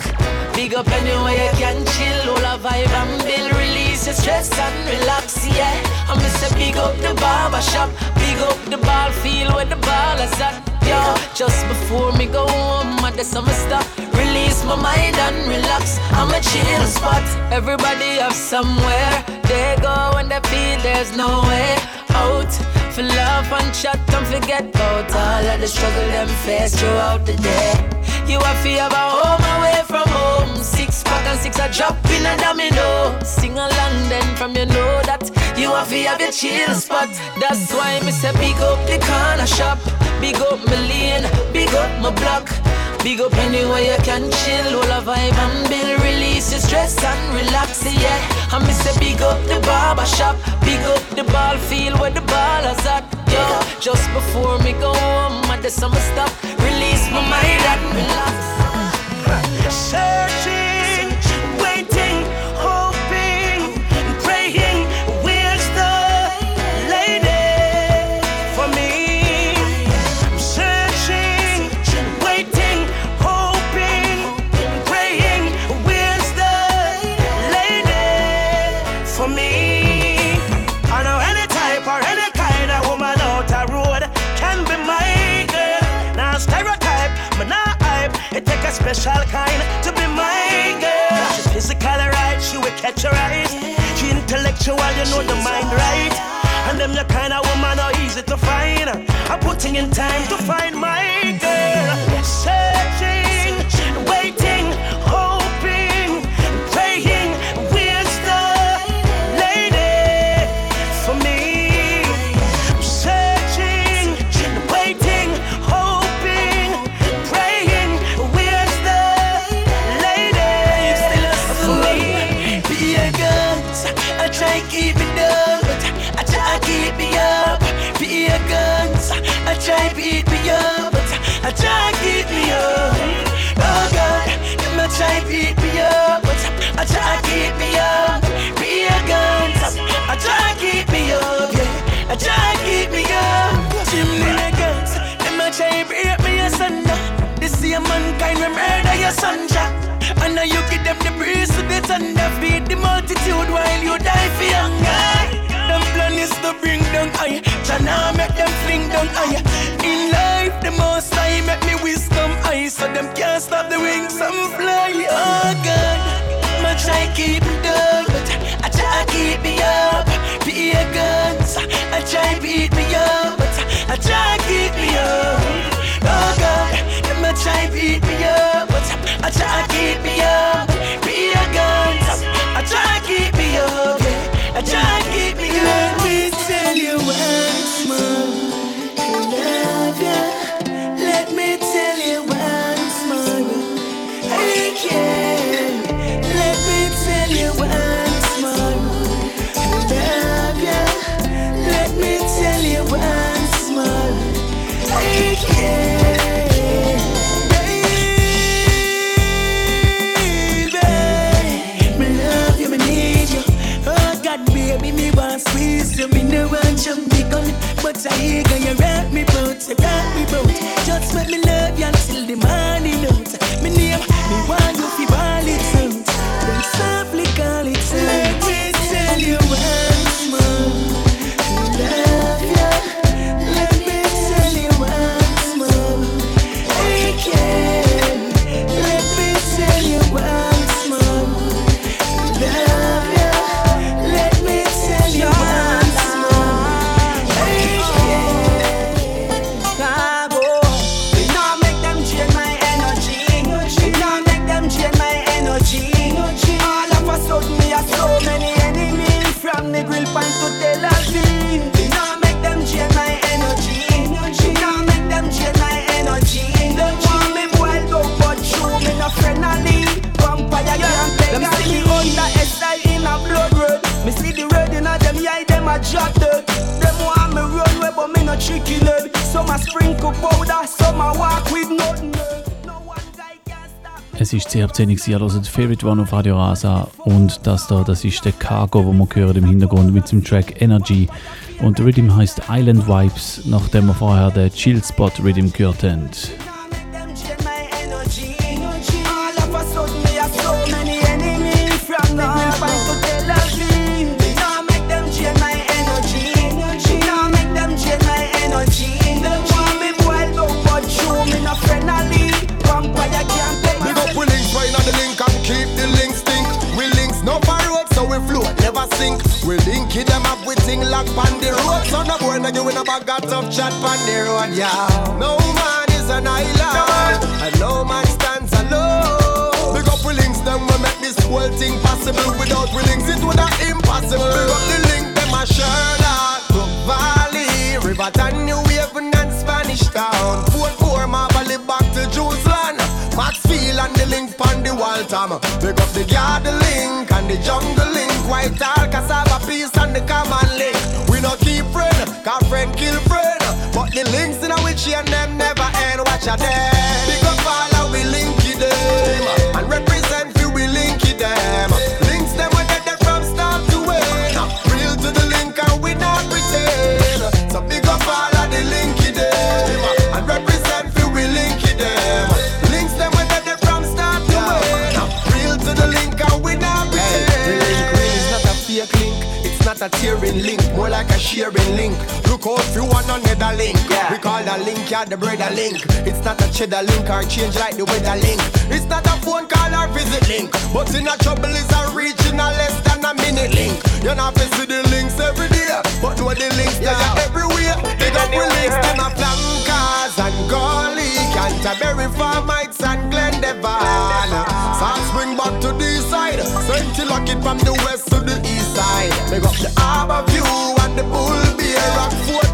Big up anywhere you can chill, all a vibe and build, release your stress and relax, yeah. I miss a big up the barber shop, big up the ball field where the ball is at, yeah. Just before me go home, I do some stuff, release my mind and relax. I'm a chill spot. Everybody have somewhere they go when they feel there's no way out. For love and chat and forget about all of the struggle them face throughout the day. You have to have a home away from home. Six pack and six a drop in a domino. Sing along then from you know that you have to have your chill spot. That's why me say big up the corner shop, big up my lane, big up my block. Big up anywhere you can chill, all a vibe and build, release your stress and relax, yeah. I miss a big up the barber shop, big up the ball field where the ball is at, yo. Just before me go home, I do some stuff, release my mind and relax. Searching, special kind to be my girl. She's physical right, she will catch your eyes. She intellectual, you know the mind right. right. And them the kind of woman are easy to find. I'm putting in time to find my girl. Yes, sir. Sanja. And now you give them the breeze to the thunder. Feed the multitude while you die for hunger. Them plan is to bring down I. Tryna make them fling down I. In life, the most I make me wisdom I. So them can't stop the wings I'm flying. 18 Jahre also das Favorite One auf Radio Rasa und das da, das ist der Cargo, wo man hören im Hintergrund mit dem Track Energy und der Rhythm heißt Island Vibes, nachdem wir vorher den Chill Spot Rhythm gehört haben. Yeah, the brother link. It's not a cheddar link or change like the weather link. It's not a phone call or visit link. But in a trouble is a regional less than a minute link. You're not see the links every day, but know the links yeah. are everywhere. Up we links, them a flankers and Gully, Canterbury, Farm Heights and Glendevon. South Spring back to the side, St. Lock from the west to the east side. Big up the Harbour View and the Bull Bay, Rockfort, Bridgeman,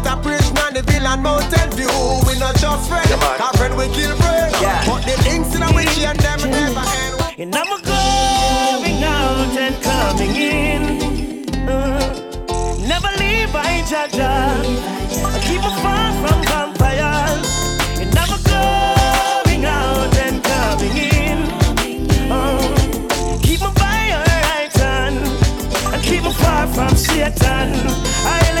the Villain Mountain View. We not just friends, yeah, our friend we kill friends. Yeah. But the links in which and them never end. And I'm going out and coming in. Uh, never leave, I jaja. I keep a far from vampires. And I'm going out and coming in. Uh, keep my by your right hand. And keep me far from Satan. I let walk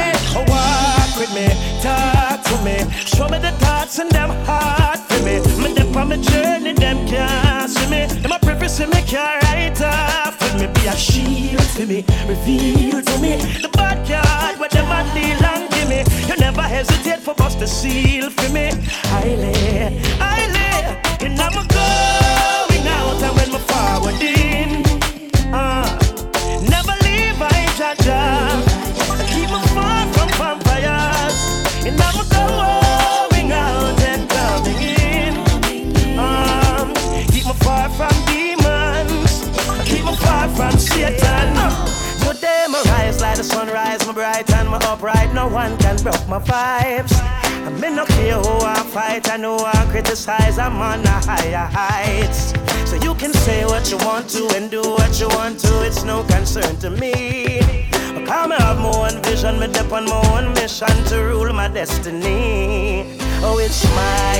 with me, talk to me, show me the thoughts and them heart for me. Me dip on my journey, them can't see me. Them a preface me can't write off for me. Be a shield for me, reveal to me the bad card where them a deal and give me. You never hesitate for bust the seal for me. I lay, my upright. No one can broke my vibes. I mean no care who I fight, I know I criticize. I'm on the higher heights. So you can say what you want to and do what you want to. It's no concern to me. But come have my own vision, me dip on my own mission to rule my destiny. Oh, it's my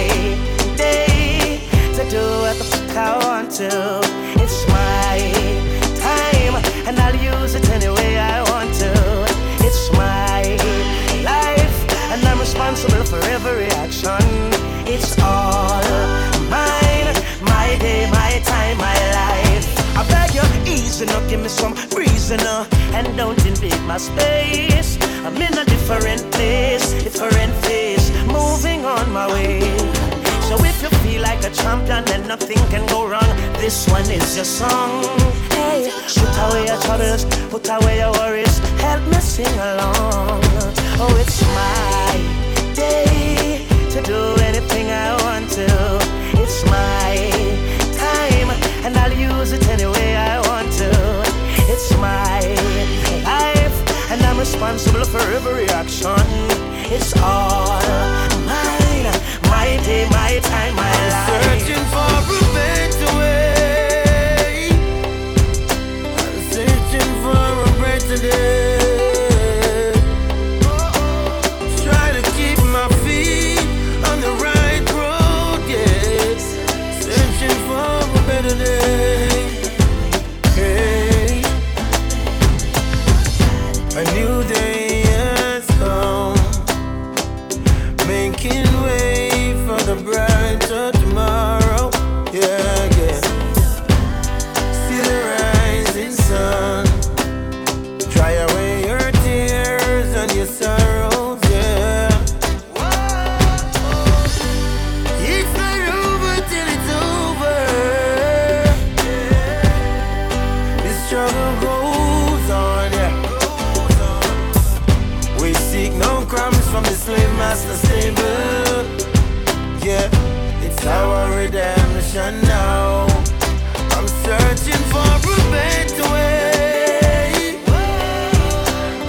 day to do what the fuck I want to. It's my time, and I'll use it any way I want. It's my life, and I'm responsible for every action. It's all mine, my day, my time, my life. I beg you, easy now, give me some reason now, and don't invade my space. I'm in a different place, different phase, moving on my way. So if you feel like a champion, then nothing can go wrong. This one is your song. Hey, put away your troubles, put away your worries. Help me sing along. Oh, it's my day to do anything I want to. It's my time, and I'll use it any way I want to. It's my life, and I'm responsible for every action. It's all day, my time, my life. Searching for a now. I'm searching for a better way.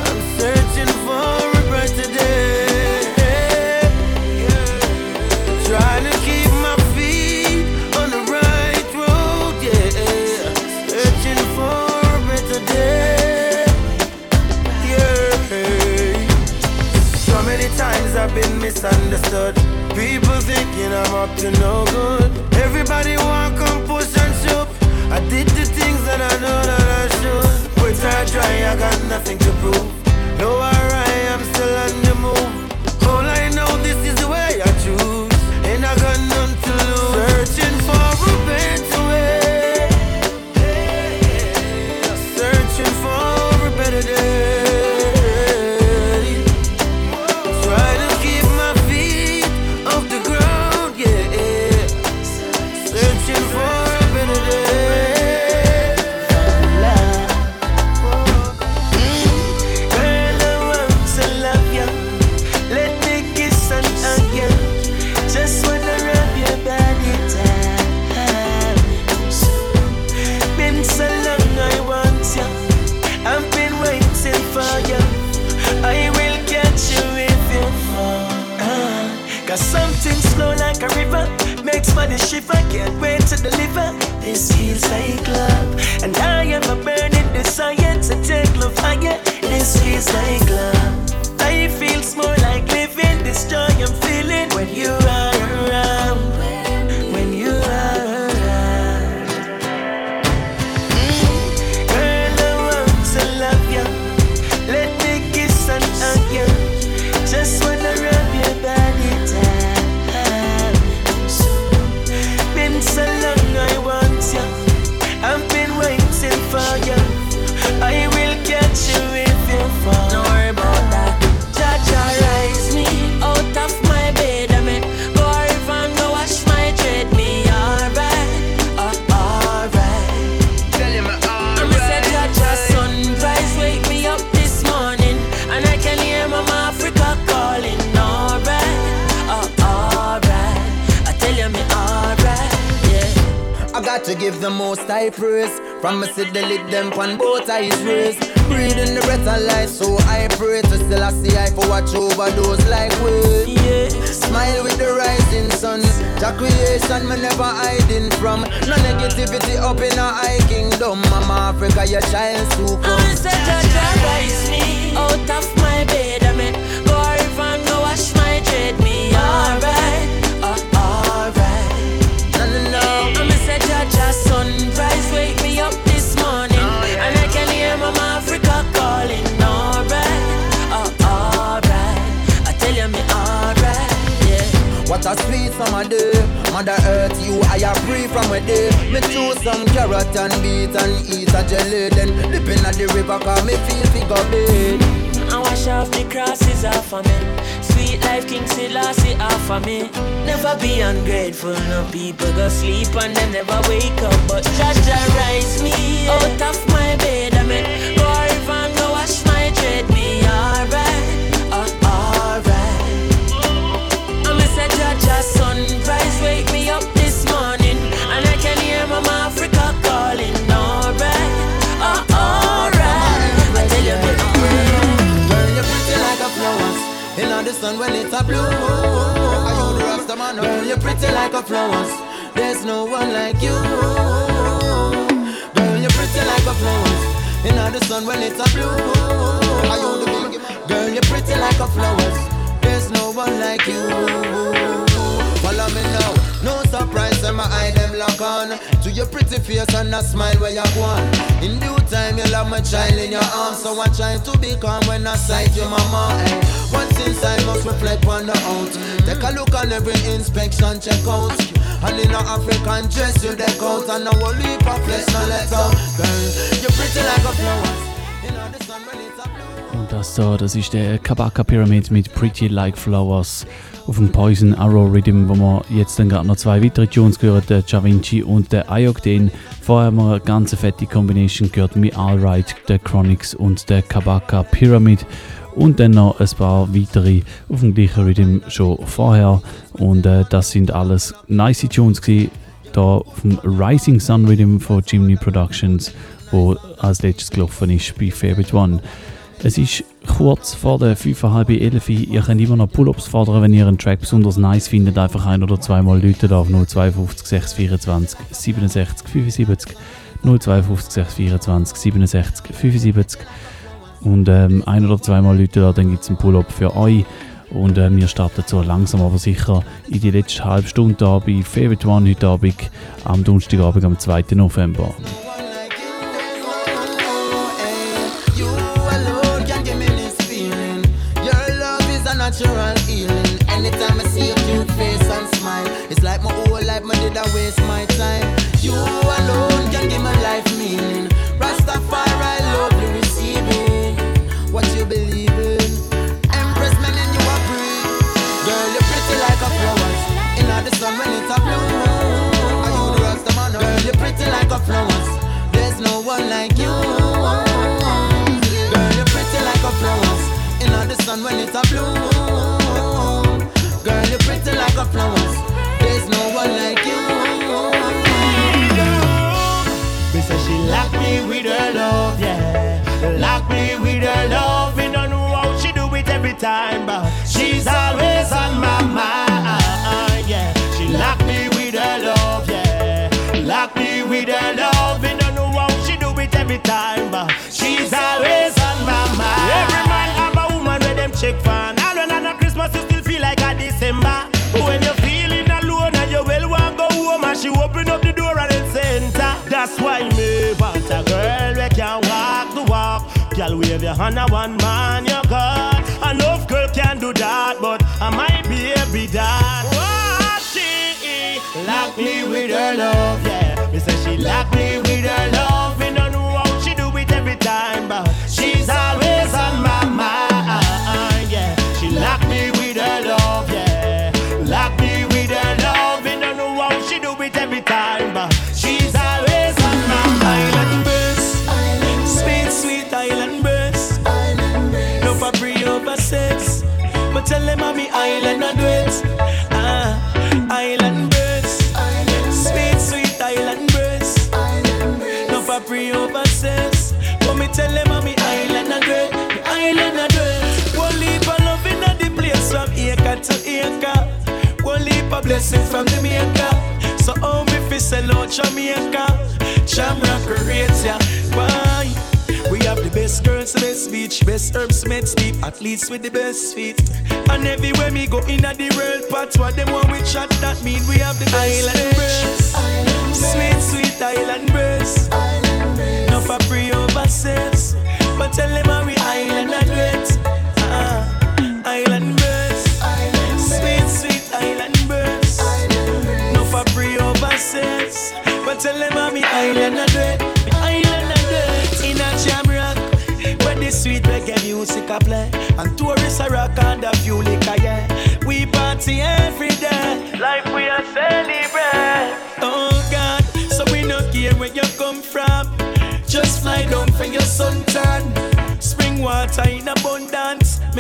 I'm searching for a better day. Trying to keep my feet on the right road, yeah. Searching for a better day, yeah. So many times I've been misunderstood. People thinking I'm up to no good. Everybody want come push and shove. I did the things that I know that I should. But I try, I got nothing to prove. A you want In due time you'll have my child in your arms. So I try to be calm when I sight your mama. Eh. What's inside must reflect on the out Take a look on every inspection check out And in a African dress you deck out. And a whole heap of flesh no let out. You're pretty like a flower. A Und das da, das ist der Kabaka Pyramid mit Pretty Like Flowers auf dem Poison Arrow Rhythm, wo wir jetzt dann gerade noch zwei weitere Tunes gehört, der Da Vinci und der Ayokden. Vorher haben wir eine ganz fette Combination gehört, mit Alright, der Chronics und der Kabaka Pyramid. Und dann noch ein paar weitere auf dem gleichen Rhythm schon vorher. Und äh, das sind alles nice Tunes gewesen, da auf dem Rising Sun Rhythm von Jimny Productions, wo als letztes gelaufen ist bei Favorite One. Es ist kurz vor der 5.30 Ihr könnt immer noch Pull-Ups fordern, wenn ihr einen Track besonders nice findet. Einfach ein oder zweimal Leute auf 052 624 67 75 052 624 67 75 und ähm, ein oder zweimal Leute da, dann gibt es einen Pull-Up für euch. Und äh, wir starten so langsam aber sicher in die letzte halbe Stunde da bei Favorite One heute Abend, am Donnerstagabend, am 2. November. Natural healing. Anytime I see your cute face and smile, it's like my whole life, my did I waste my time. You a flowers. There's no one like you. Me say she lock me with her love, yeah. Lock me with her love. Me don't know how she do it every time, but she's always That's why me want a girl we can walk the walk. Girl wave your hand one man you got. Enough girl can do that, but I might be a be that. What she lock me with her love, yeah. Me say she lock me with her love. Me don't know how she do it every time, but she's always on my Leap from the maker. So how me fi sell out Jamaica? Jamaica rates ya. Why? We have the best girls, the best beach, best herbs, med deep, athletes with the best feet. And everywhere me go in at the world, part what them want we chat, that mean we have the best island.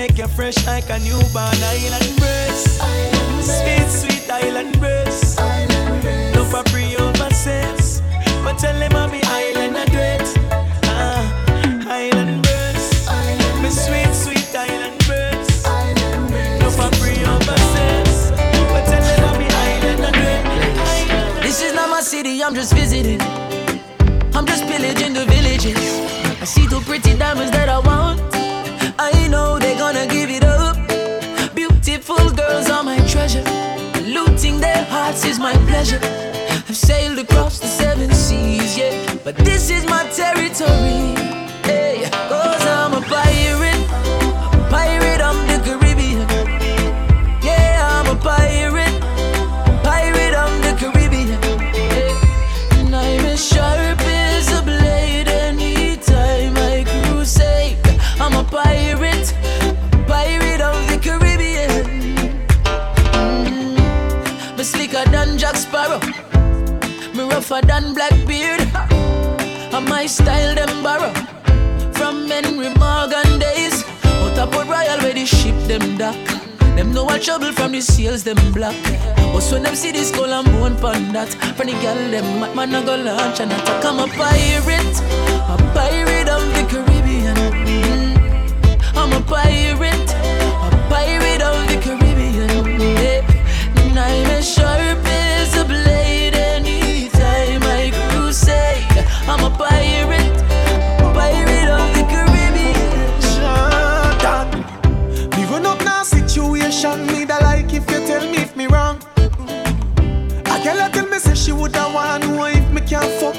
Make you fresh like a newborn island breeze. Sweet, sweet island breeze. No for free over sense. But tell them I'm island address. Ah, island breeze. Me sweet, sweet island breeze. No for free over sense. But tell them I'm island address. This is not my city, I'm just visiting. I'm just pillaging the villages. I see two pretty diamonds that I want. Treasure. Looting their hearts is my pleasure. I've sailed across the seven seas, yeah. But this is my territory. Them dock. Them know what trouble from the sails them black. But when them see this skull and bone pon that, from the girl them mad man I go launch and attack. I'm a pirate, a pirate of the Caribbean. Mm. I'm a pirate,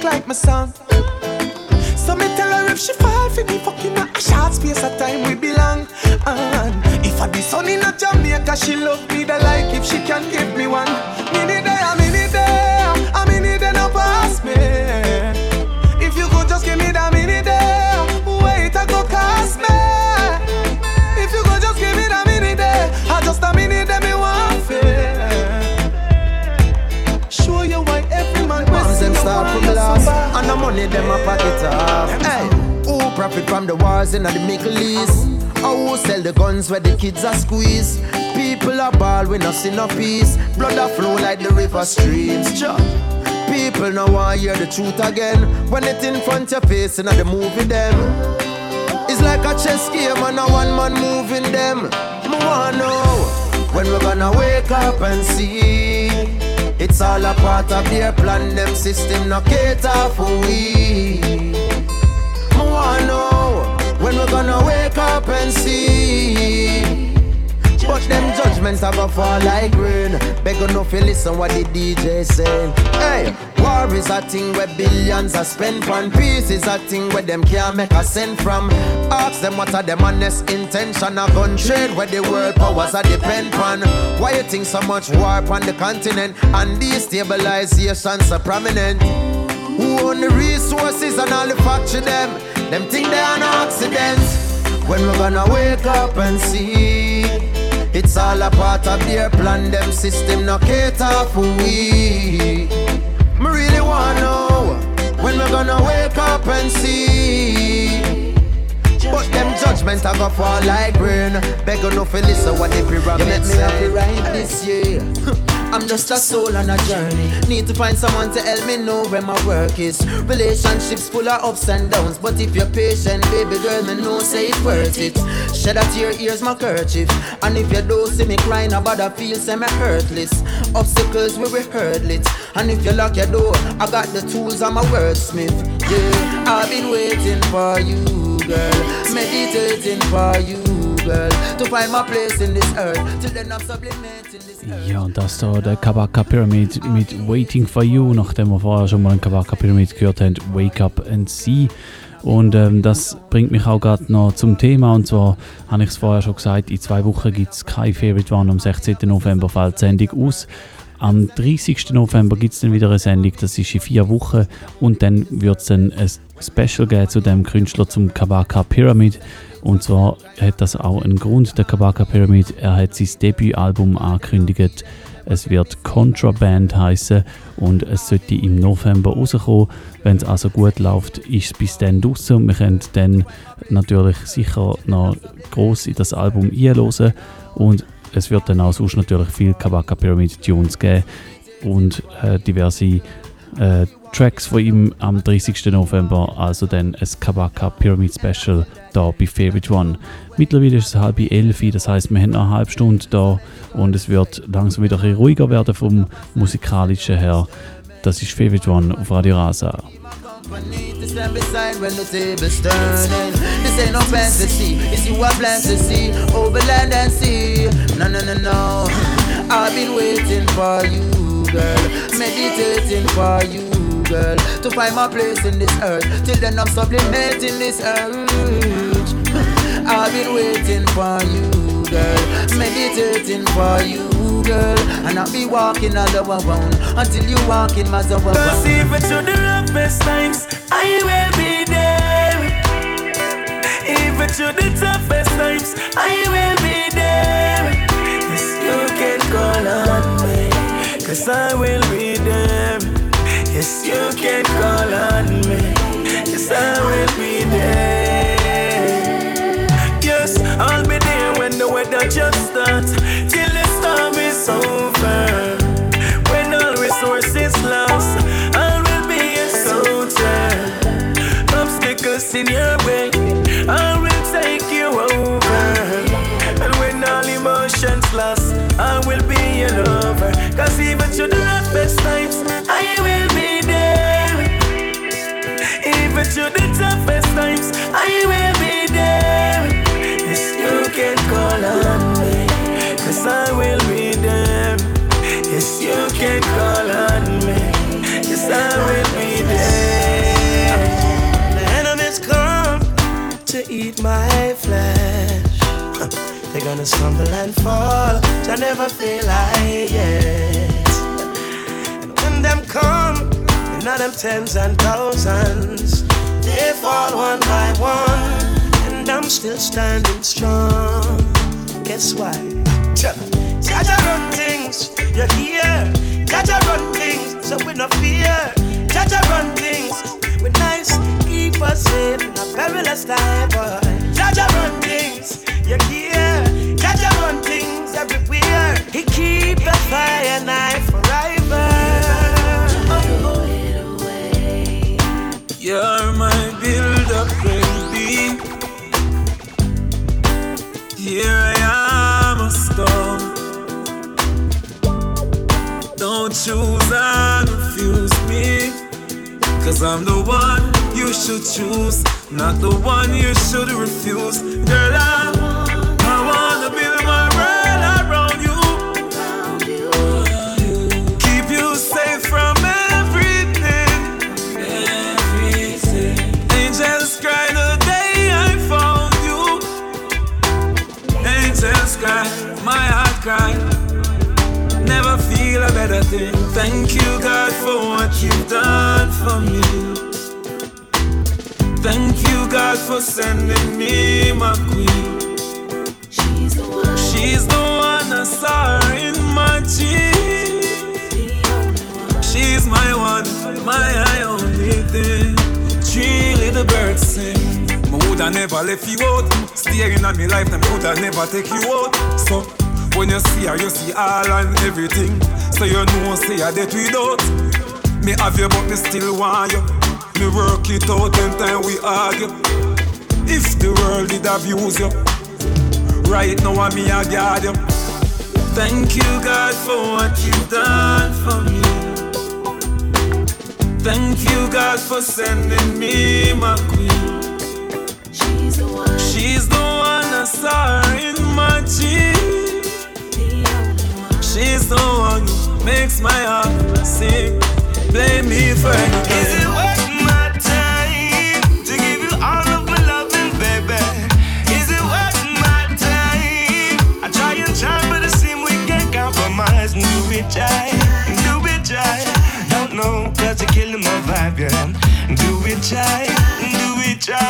like my son. So me tell her if she fall for me fucking a short space of time we belong. And if I be son in a Jamaica, she love me da like if she can give me one. Me them pocket off. Hey, who profit from the wars in the Middle East? Or who sell the guns where the kids are squeezed? People are ball we not see no peace Blood a flow like the river streams. Cha. People now want hear the truth again. When it in front your face and the movie them. It's like a chess game and a one man moving them. Me wanna know when we're gonna wake up and see It's all a part of their plan. Them system no cater for we. Wanna know when we're gonna wake up and see But them judgments are gonna fall like rain. Beg no feel listen what the DJ saying. Hey, war is a thing where billions are spent on. Peace is a thing where them can't make a cent from. Ask them what are them honest intention. A gun trade where the world powers are depend on. Why you think so much war on the continent and destabilization so prominent? Who own the resources and all the factory them? Them think they are no accidents. When we're gonna wake up and see it's all a part of their plan, them system no cater for we. Me really wanna know when we're gonna wake up and see. But them judgment a go fall like rain. Beg no fi listen what the pyramid You make me happy right this year. I'm just a soul on a journey. Need to find someone to help me know where my work is. Relationships full of ups and downs. But if you're patient, baby girl, me know say it's worth it. Shed a tear, here's my kerchief. And if you don't see me crying about a feel, say me hurtless. Obstacles we hurdle it. And if you lock your door, I got the tools, I'm a wordsmith. Yeah, I've been waiting for you, girl. Meditating for you, girl. To find my place in this earth. Till then I'm sublimating this. Ja, und das da der Kabaka Pyramid mit Waiting for You, nachdem wir vorher schon mal einen Kabaka Pyramid gehört haben, Wake Up and See. Und ähm, das bringt mich auch gerade noch zum Thema. Und zwar habe ich es vorher schon gesagt, in zwei Wochen gibt es kein Favorite One. Am 16. November fällt die Sendung aus. Am 30. November gibt es dann wieder eine Sendung, das ist in vier Wochen. Und dann wird es dann ein Special geben zu dem Künstler zum Kabaka Pyramid. Und zwar hat das auch einen Grund, der Kabaka Pyramid. Er hat sein Debütalbum angekündigt. Es wird Contraband heißen und es sollte im November rauskommen. Wenn es also gut läuft, ist es bis dann draußen und wir können dann natürlich sicher noch groß in das Album einhören. Und es wird dann auch sonst natürlich viel Kabaka Pyramid Tunes geben und äh, diverse äh, Tracks von ihm am 30. November, also dann ein Kabaka Pyramid Special da bei Favorite One. Mittlerweile ist es halb elf, das heißt, wir haben noch eine halbe Stunde da und es wird langsam wieder ein ruhiger werden vom musikalischen her. Das ist Favorite One auf Radio Rasa. This ain't no fantasy, it's you I plan to see over land and sea. No, no, no, no. I've been waiting for you, girl, meditating for you, girl, to find my place in this earth. Till then, I'm sublimating this urge. I've been waiting for you, girl, meditating for you. Girl, and I'll be walking all the around until you walk in my zone. Cause even to the roughest times, I will be there. Even to the toughest times, I will be there. Yes, you can call on me, cause I will be there. Yes, you can call on me, yes, I will be there. Yes, I'll be there when the weather just starts, till the storm is over. When all resources lost, I will be a soldier. Obstacles in your way, I will take you over. And when all emotions lost, I will Cause even to the roughest times, I will be there. Even to the toughest times, I will be there. Yes, you can call on me, cause I will be there. Yes, you can call on me, yes, I will be there. The enemies come to eat my. They're gonna stumble and fall, I never feel like it. And when them come, you know them tens and thousands, they fall one by one and I'm still standing strong. Guess why? Jaja run things, you're here. Jaja run things, so we no fear. Jaja run things, we nice, keep us safe in a perilous time. Boy. Jaja run things, you're here. Jaja run things everywhere. He keep the fire night forever. You're my build-up, baby. Here I am, a storm. Don't choose and refuse me. Cause I'm the one you should choose, not the one you should refuse. Girl, I, thing. Thank you, God, for what you've done for me. Thank you, God, for sending me my queen. She's the one. She's the one I saw in my dreams. She's my one, my only thing. Three little birds sing. Me woulda never left you out. Staring at me lifetime, coulda never take you out. So when you see her, you see all and everything. So you know, say I dead without. Me have you, but me still want you. Me work it out and time we argue. If the world did abuse you, right now I'm me a guard you. Thank you, God, for what you've done for me. Thank you, God, for sending me my queen. She's the one. She's the one I saw her in my dreams. She's the one who makes my heart sing. Blame me for anything. Is it worth my time to give you all of my loving, baby? Is it worth my time? I try and try, but it seems we can't compromise. And do it, try, do it, try. Don't know, cause you're killing my vibe, yeah. Do it, try, do it, try.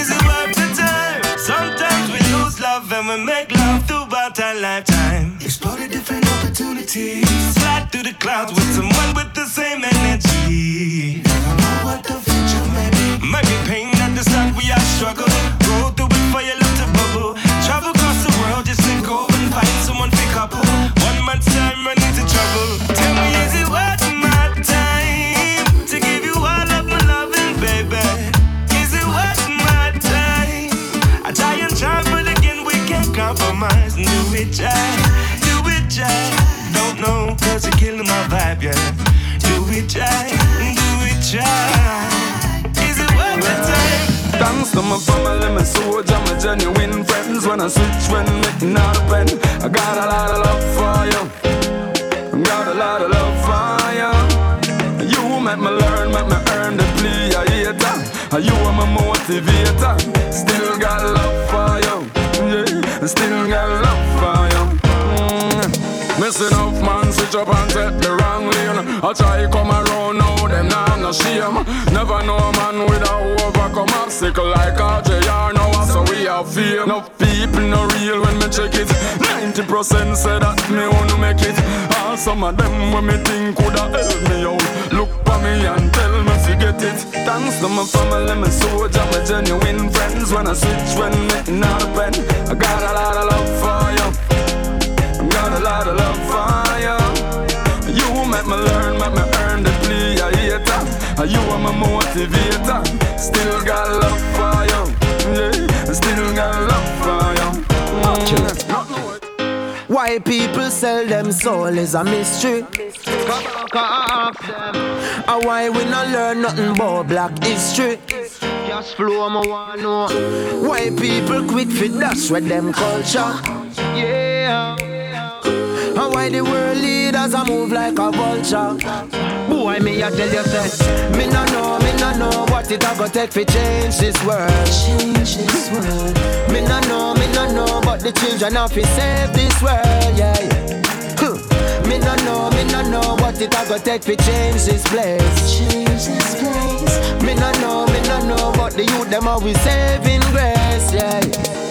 Is it worth the time? Sometimes we lose love and we make love throughout our lifetime. Explore opportunities. Slide through the clouds with someone with the same energy. Never know what the future may be. Might be pain at the start, we are struggle. Go through it for your love vibe, yeah. Do it, try, do it, try. Is it worth the time? Thanks to my family, my soldier, my genuine friends. When I switch, when making out a pen, I got a lot of love for you. Got a lot of love for you. You make me learn, make me earn the plea, I hater. You are my motivator. Still got up and take the wrong lane. I try come around now, them nah no shame. Never know a man without overcome obstacle like RJR now, so we have fame. No people no real when me check it. 90% say that me wanna make it. All some of them when me think coulda help me out. Look for me and tell me forget it. Thanks to my family, my soldier, my genuine friends. When I switch, when me not a pen, I got a lot of love for you. Got a lot of love for you. You make me learn, make me earn the plea, I hater. You are my motivator. Still got love for you. Yeah, still got love for you. Mm. Why people sell them soul is a mystery. And why we not learn nothing about black history? Cash flow, I wanna know. Why people quit fit dash with them culture? Yeah. And why the world leaders a move like a vulture? Boy, me I tell you that Me no know, me no know what it a go take fi change this world. Change this world. Me no know, me no know But the children have to save this world, yeah, yeah. Me no know, me no know what it a go take fi change this place. Change this place. Me no know, me no know But the youth them always saving grace, yeah,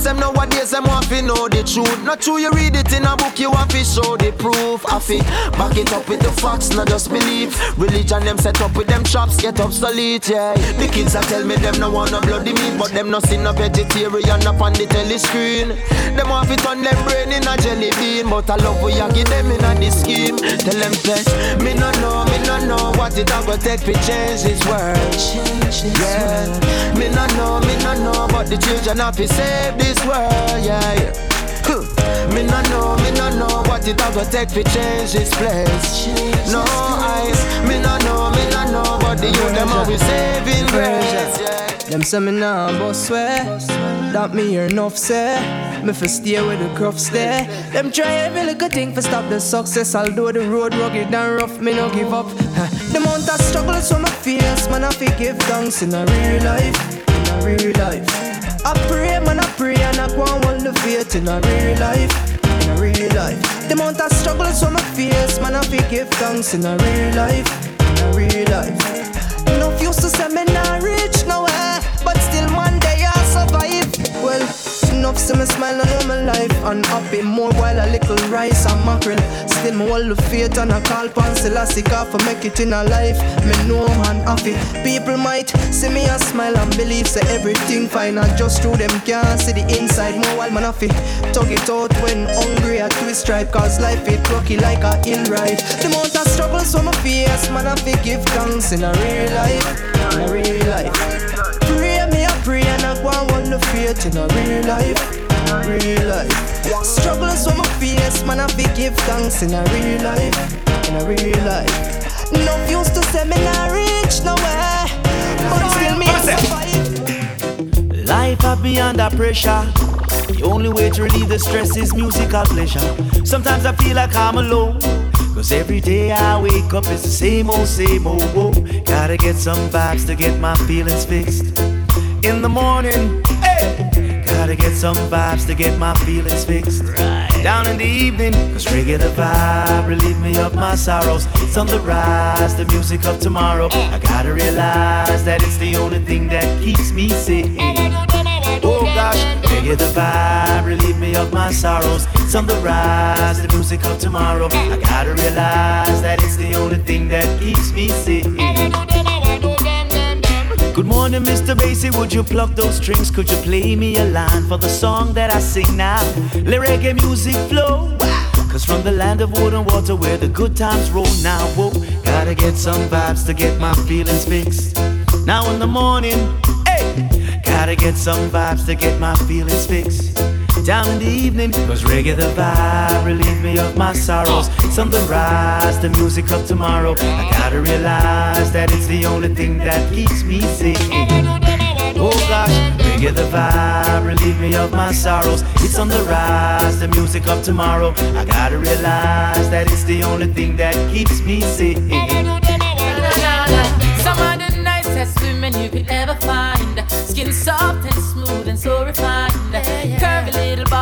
youths them nowadays them want to know the truth. Not true, you read it in a book, you want to show the proof. I fi back it up with the facts, not just belief. Religion them set up with them traps, get obsolete, yeah. The kids that tell me them no want no bloody meat, but them no see no vegetarian up on the telescreen. Them want to turn them brain in a jelly bean, but I love we give them in a the scheme. Tell them say, me no know, me no know what it a go take to change this world. yeah. Me no know, me no know, but the children have to save this world, yeah, yeah. Huh. Me no know, me no know what it a go take to change this place. No eyes, me no know, me no know, but the youth them always saving grace. Yeah. Them say me nah boss swear That me hear enough say Me fi stay with the crufts there Them try every little thing for stop the success Although the road rugged and rough me no give up huh. The amount of struggles from my face Man I fi give thanks in a real life In a real life I pray man I pray and I go and hold the faith In a real life In a real life The amount of struggles from my face, man, I feel give thanks in a real life, in a real life. Enough used to say me enough see me smile on all my life and happy more while a little rice and mackerel. Still me hold the faith and I call pan Selassie for make it in a life. Me know man happy. People might see me a smile and believe say everything fine and just through them can't see the inside. More while man happy. Tug it out when hungry at twist stripe cause life it rocky like a hill ride. The amount of struggles from my face man happy give thanks in a real life. In a real life. I go and want the faith in a real life, real life. Struggles from my face, man, I be give thanks in a real life, in a real life. No used to say me not reach nowhere, but still me a survive. Life have me under pressure. The only way to relieve the stress is musical pleasure. Sometimes I feel like I'm alone. Cause every day I wake up it's the same old, same old. Whoa. Gotta get some vibes to get my feelings fixed. In the morning, hey, gotta get some vibes to get my feelings fixed. Right. Down in the evening, cause regular vibe relieve me of my sorrows. It's on the rise, the music of tomorrow. I gotta realize that it's the only thing that keeps me sane. Oh gosh, the vibe, relieve me of my sorrows. It's on the rise, the music of tomorrow. I gotta realize that it's the only thing that keeps me sane. Good morning, Mr. Basie. Would you pluck those strings? Could you play me a line for the song that I sing now? Let reggae music flow. Cause from the land of wood and water where the good times roll now, whoa, gotta get some vibes to get my feelings fixed. Now in the morning, hey, gotta get some vibes to get my feelings fixed. Down in the evening, cause reggae the vibe relieve me of my sorrows. On the rise, the music of tomorrow. I gotta realize that it's the only thing that keeps me sane. Oh gosh, reggae the vibe, relieve me of my sorrows. It's on the rise, the music of tomorrow. I gotta realize that it's the only thing that keeps me sane. Some of the nicest women you could ever find. Skin soft and smooth and so refined.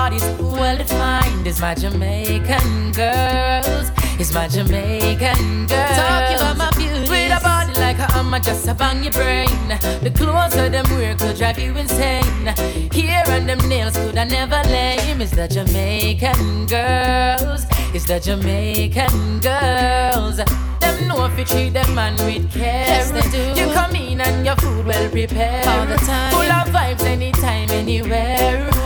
Curvy little bodies, well defined. Is my Jamaican girls. Is my Jamaican girls. Talking about my beauty. With a body like a hammer, just a bang your brain. The clothes of them wear could drive you insane. Here and them nails could I never lame. Is the Jamaican girls. Is the Jamaican girls. Them know if you treat them man with care. Yes, they do. You come in and your food well prepared. All the time. Full of vibes anytime, anywhere.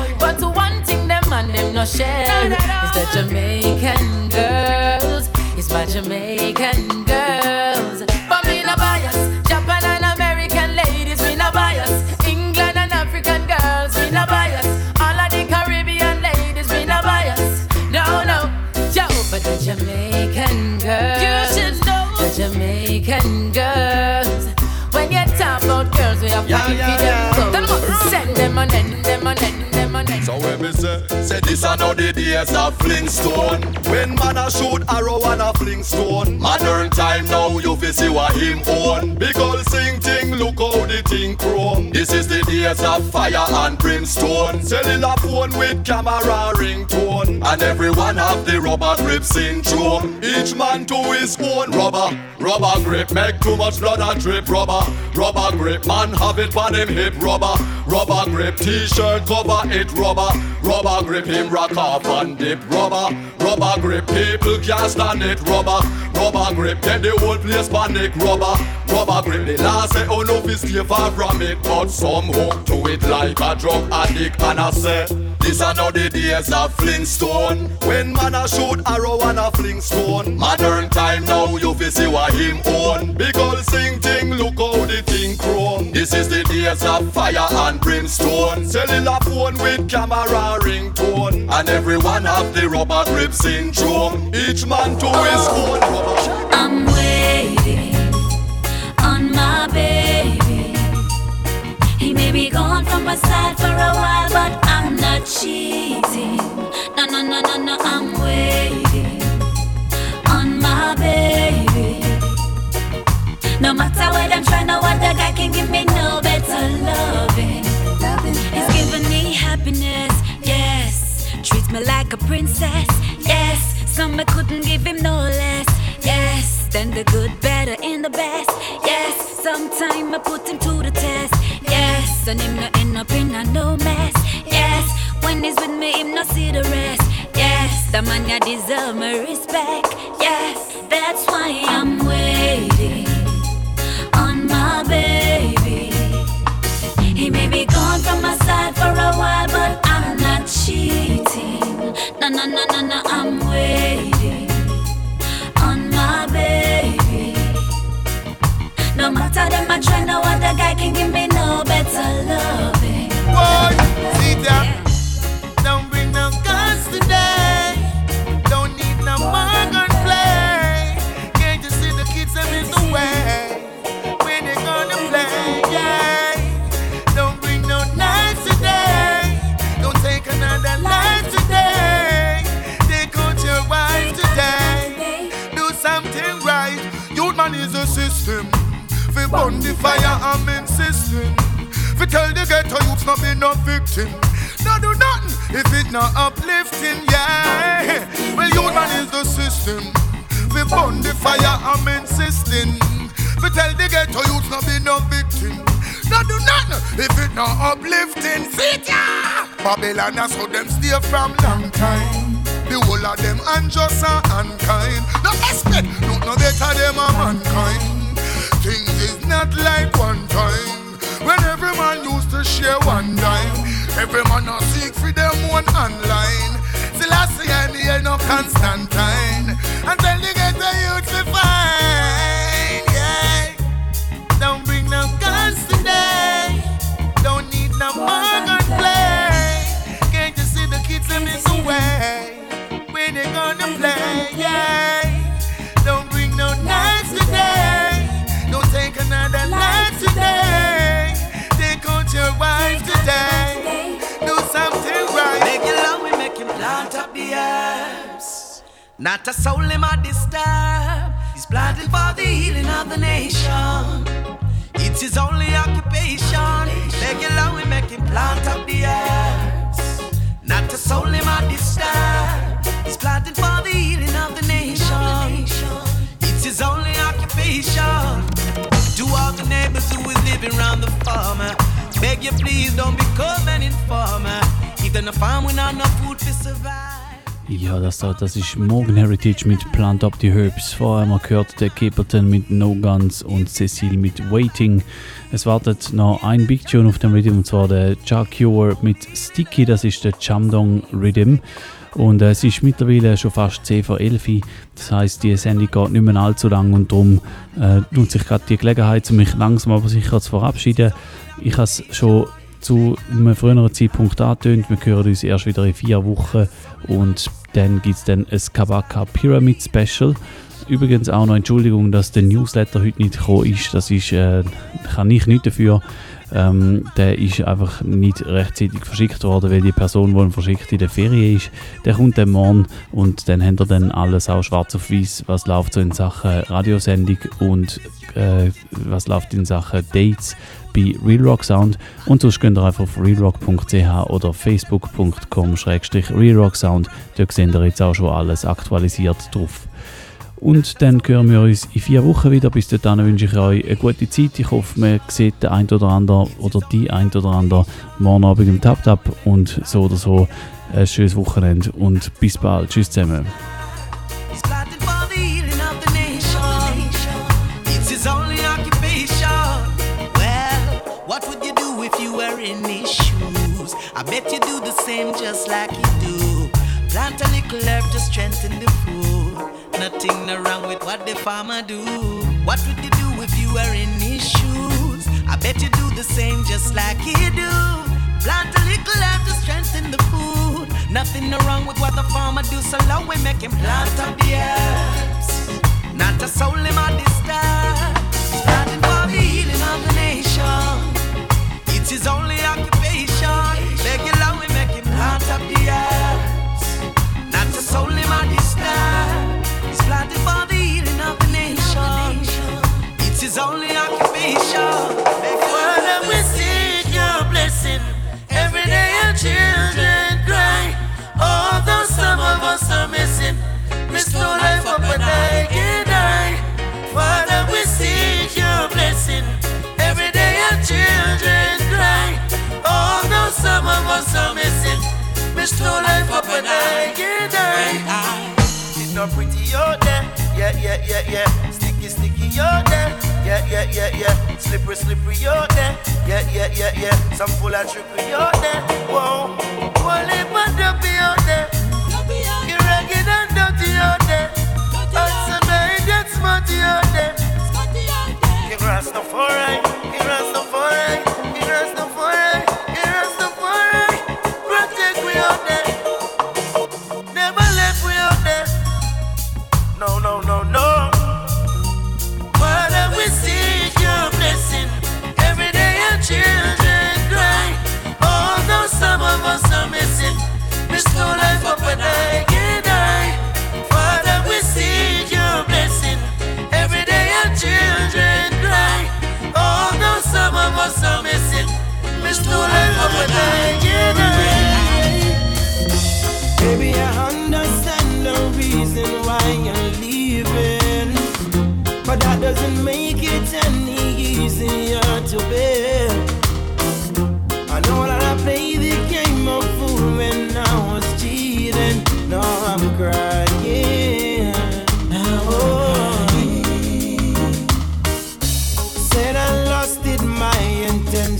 But them no share is the Jamaican girls. It's my Jamaican girls. But me no bias. Japan and American ladies, me no bias. England and African girls, me no bias. All of the Caribbean ladies, me no bias. No, no, yo, but the Jamaican girls. You should know the Jamaican girls. When you talk about girls, we have Yeah, to yeah, them yeah. clothes. Them must send them on them, them on them, them on them. So when me say, say this are not the days of Flintstone. When man a shoot arrow and a Flintstone. Modern time now you fi see what him own. Big ol' sing ting, look how the thing chrome. This is the days of fire and brimstone. Cellular phone with camera ringtone. And everyone have the rubber grip syndrome Each man to his own rubber. Rubber grip make too much blood and drip rubber. Rubber grip man have it on him hip rubber. Rubber grip t-shirt cover it rubber Rubber. Rubber grip him rock off and dip rubber. Rubber grip people can't stand it rubber. Rubber grip get the whole place panic rubber. Rubber grip the last say oh no fi stay far from it. But some hook to it like a drug addict. And I say this are not the days of Flintstone. When man a shoot arrow and a fling stone. Modern time now you fi see what him own. Big ol' sing ting look how the thing chrome. This is the days of fire and brimstone. Cellular phone with camera ringtone And everyone have the rubber grip syndrome Each man to his own I'm waiting on my baby. He may be gone from my side for a while, but I'm not cheating. No, no, no, no, no, I'm waiting on my baby. No matter what I'm trying, no other guy can give me happiness, yes. Treats me like a princess, yes. Some I couldn't give him no less. Yes, then the good, better, and the best. Yes, sometime I put him to the test. Yes, and him not end up in a no mess. Yes, when he's with me, him not see the rest. Yes, the man I deserve my respect. Yes, that's why I'm waiting I try, no other guy can give me tell the ghetto youths not be no victim. No do nothing if it not uplifting, yeah. Well, youth man is the system. We burn the fire, I'm insisting. Fi tell the ghetto youths not be no victim. No do nothing if it not uplifting. Ya! Babylon that's how them stay from long time. The whole of them unjust and unkind. No expect, no no better them a mankind. Things is not like one time when every man used to share one dime. Every man a seek for them one online. See and hear no Constantine. Until they get the youth to Not a soul him a disturb. He's planting for the healing of the nation. It's his only occupation. Make it long, we make him plant up the herbs. Not a soul him a disturb. He's planting for the healing of the nation. It's his only occupation. To all the neighbors who is living round the farmer. Beg you please don't become an informer. If they're farm, not no food to survive. Ja, das, da, das ist Morgan Heritage mit Plant Up the Herbs. Vorher haben wir gehört der Capleton mit No Guns und Cecile mit Waiting. Es wartet noch ein Big Tune auf dem Rhythm und zwar der Ja Cure mit Sticky, das ist der Chamdong Rhythm. Und äh, es ist mittlerweile schon fast 10 vor 11 Uhr. Das heisst, die Sendung geht nicht mehr allzu lang und darum äh, nutze ich gerade die Gelegenheit, um mich langsam aber sicher zu verabschieden. Ich habe es schon zu einem früheren Zeitpunkt angetönt. Wir hören uns erst wieder in vier Wochen und dann gibt es dann ein Kabaka Pyramid Special. Übrigens auch noch Entschuldigung, dass der Newsletter heute nicht gekommen ist. Das ist, äh, kann ich nicht dafür. Ähm, der ist einfach nicht rechtzeitig verschickt worden, weil die Person, die ihn verschickt in der Ferien ist, der kommt dann morgen und dann haben wir dann alles auch schwarz auf weiß, was läuft so in Sachen Radiosendung und äh, was läuft in Sachen Dates bei Real Rock Sound und sonst könnt ihr einfach auf realrock.ch oder facebook.com realrocksound dort seht ihr jetzt auch schon alles aktualisiert drauf. Und dann hören wir uns in vier Wochen wieder. Bis dahin wünsche ich euch eine gute Zeit. Ich hoffe, man sieht den ein oder andere oder die ein oder andere morgen Abend im Tap Tap und so oder so ein schönes Wochenende und bis bald. Tschüss zusammen. You you? I bet you do the same just like he do. Plant a little herb to strengthen the. Nothing no wrong with what the farmer do. What would you do if you were in his shoes? I bet you do the same just like he do. Plant a little herb to strengthen the food. Nothing wrong with what the farmer do. So long we make him plant up the herbs. Not a soul him a disturb. He's planting for the healing of the nation. It's his only occupation. Long we make him plant up the herbs. for the healing of the nation. It's only occupation. Father, we seek your blessing. Every day our children cry. Although some of us are missing, life up and I can die. Father, we seek your blessing. Every day our children cry. Although some of us are missing, life up and I can die so pretty, you're there. Yeah, yeah, yeah, yeah. Sticky, sticky, you're there. Yeah, yeah, yeah, yeah. Slippery, slippery, you're there. Yeah, yeah, yeah, yeah. Some full of trickery, you're there. Whoa. Well, if I don't be out there, you're ragged and dirty out there. Hudson, I get smarty out there. You're grass, no foreign. You're grass, no foreign. Baby, I understand the reason why you're leaving, but that doesn't make it any easier to bear. I know that I played the game of fool when I was cheating. Now I'm crying.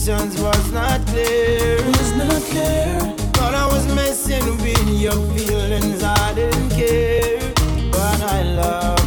intentions was not clear. Was not clear. But I was messing with your feelings, I didn't care. But I love.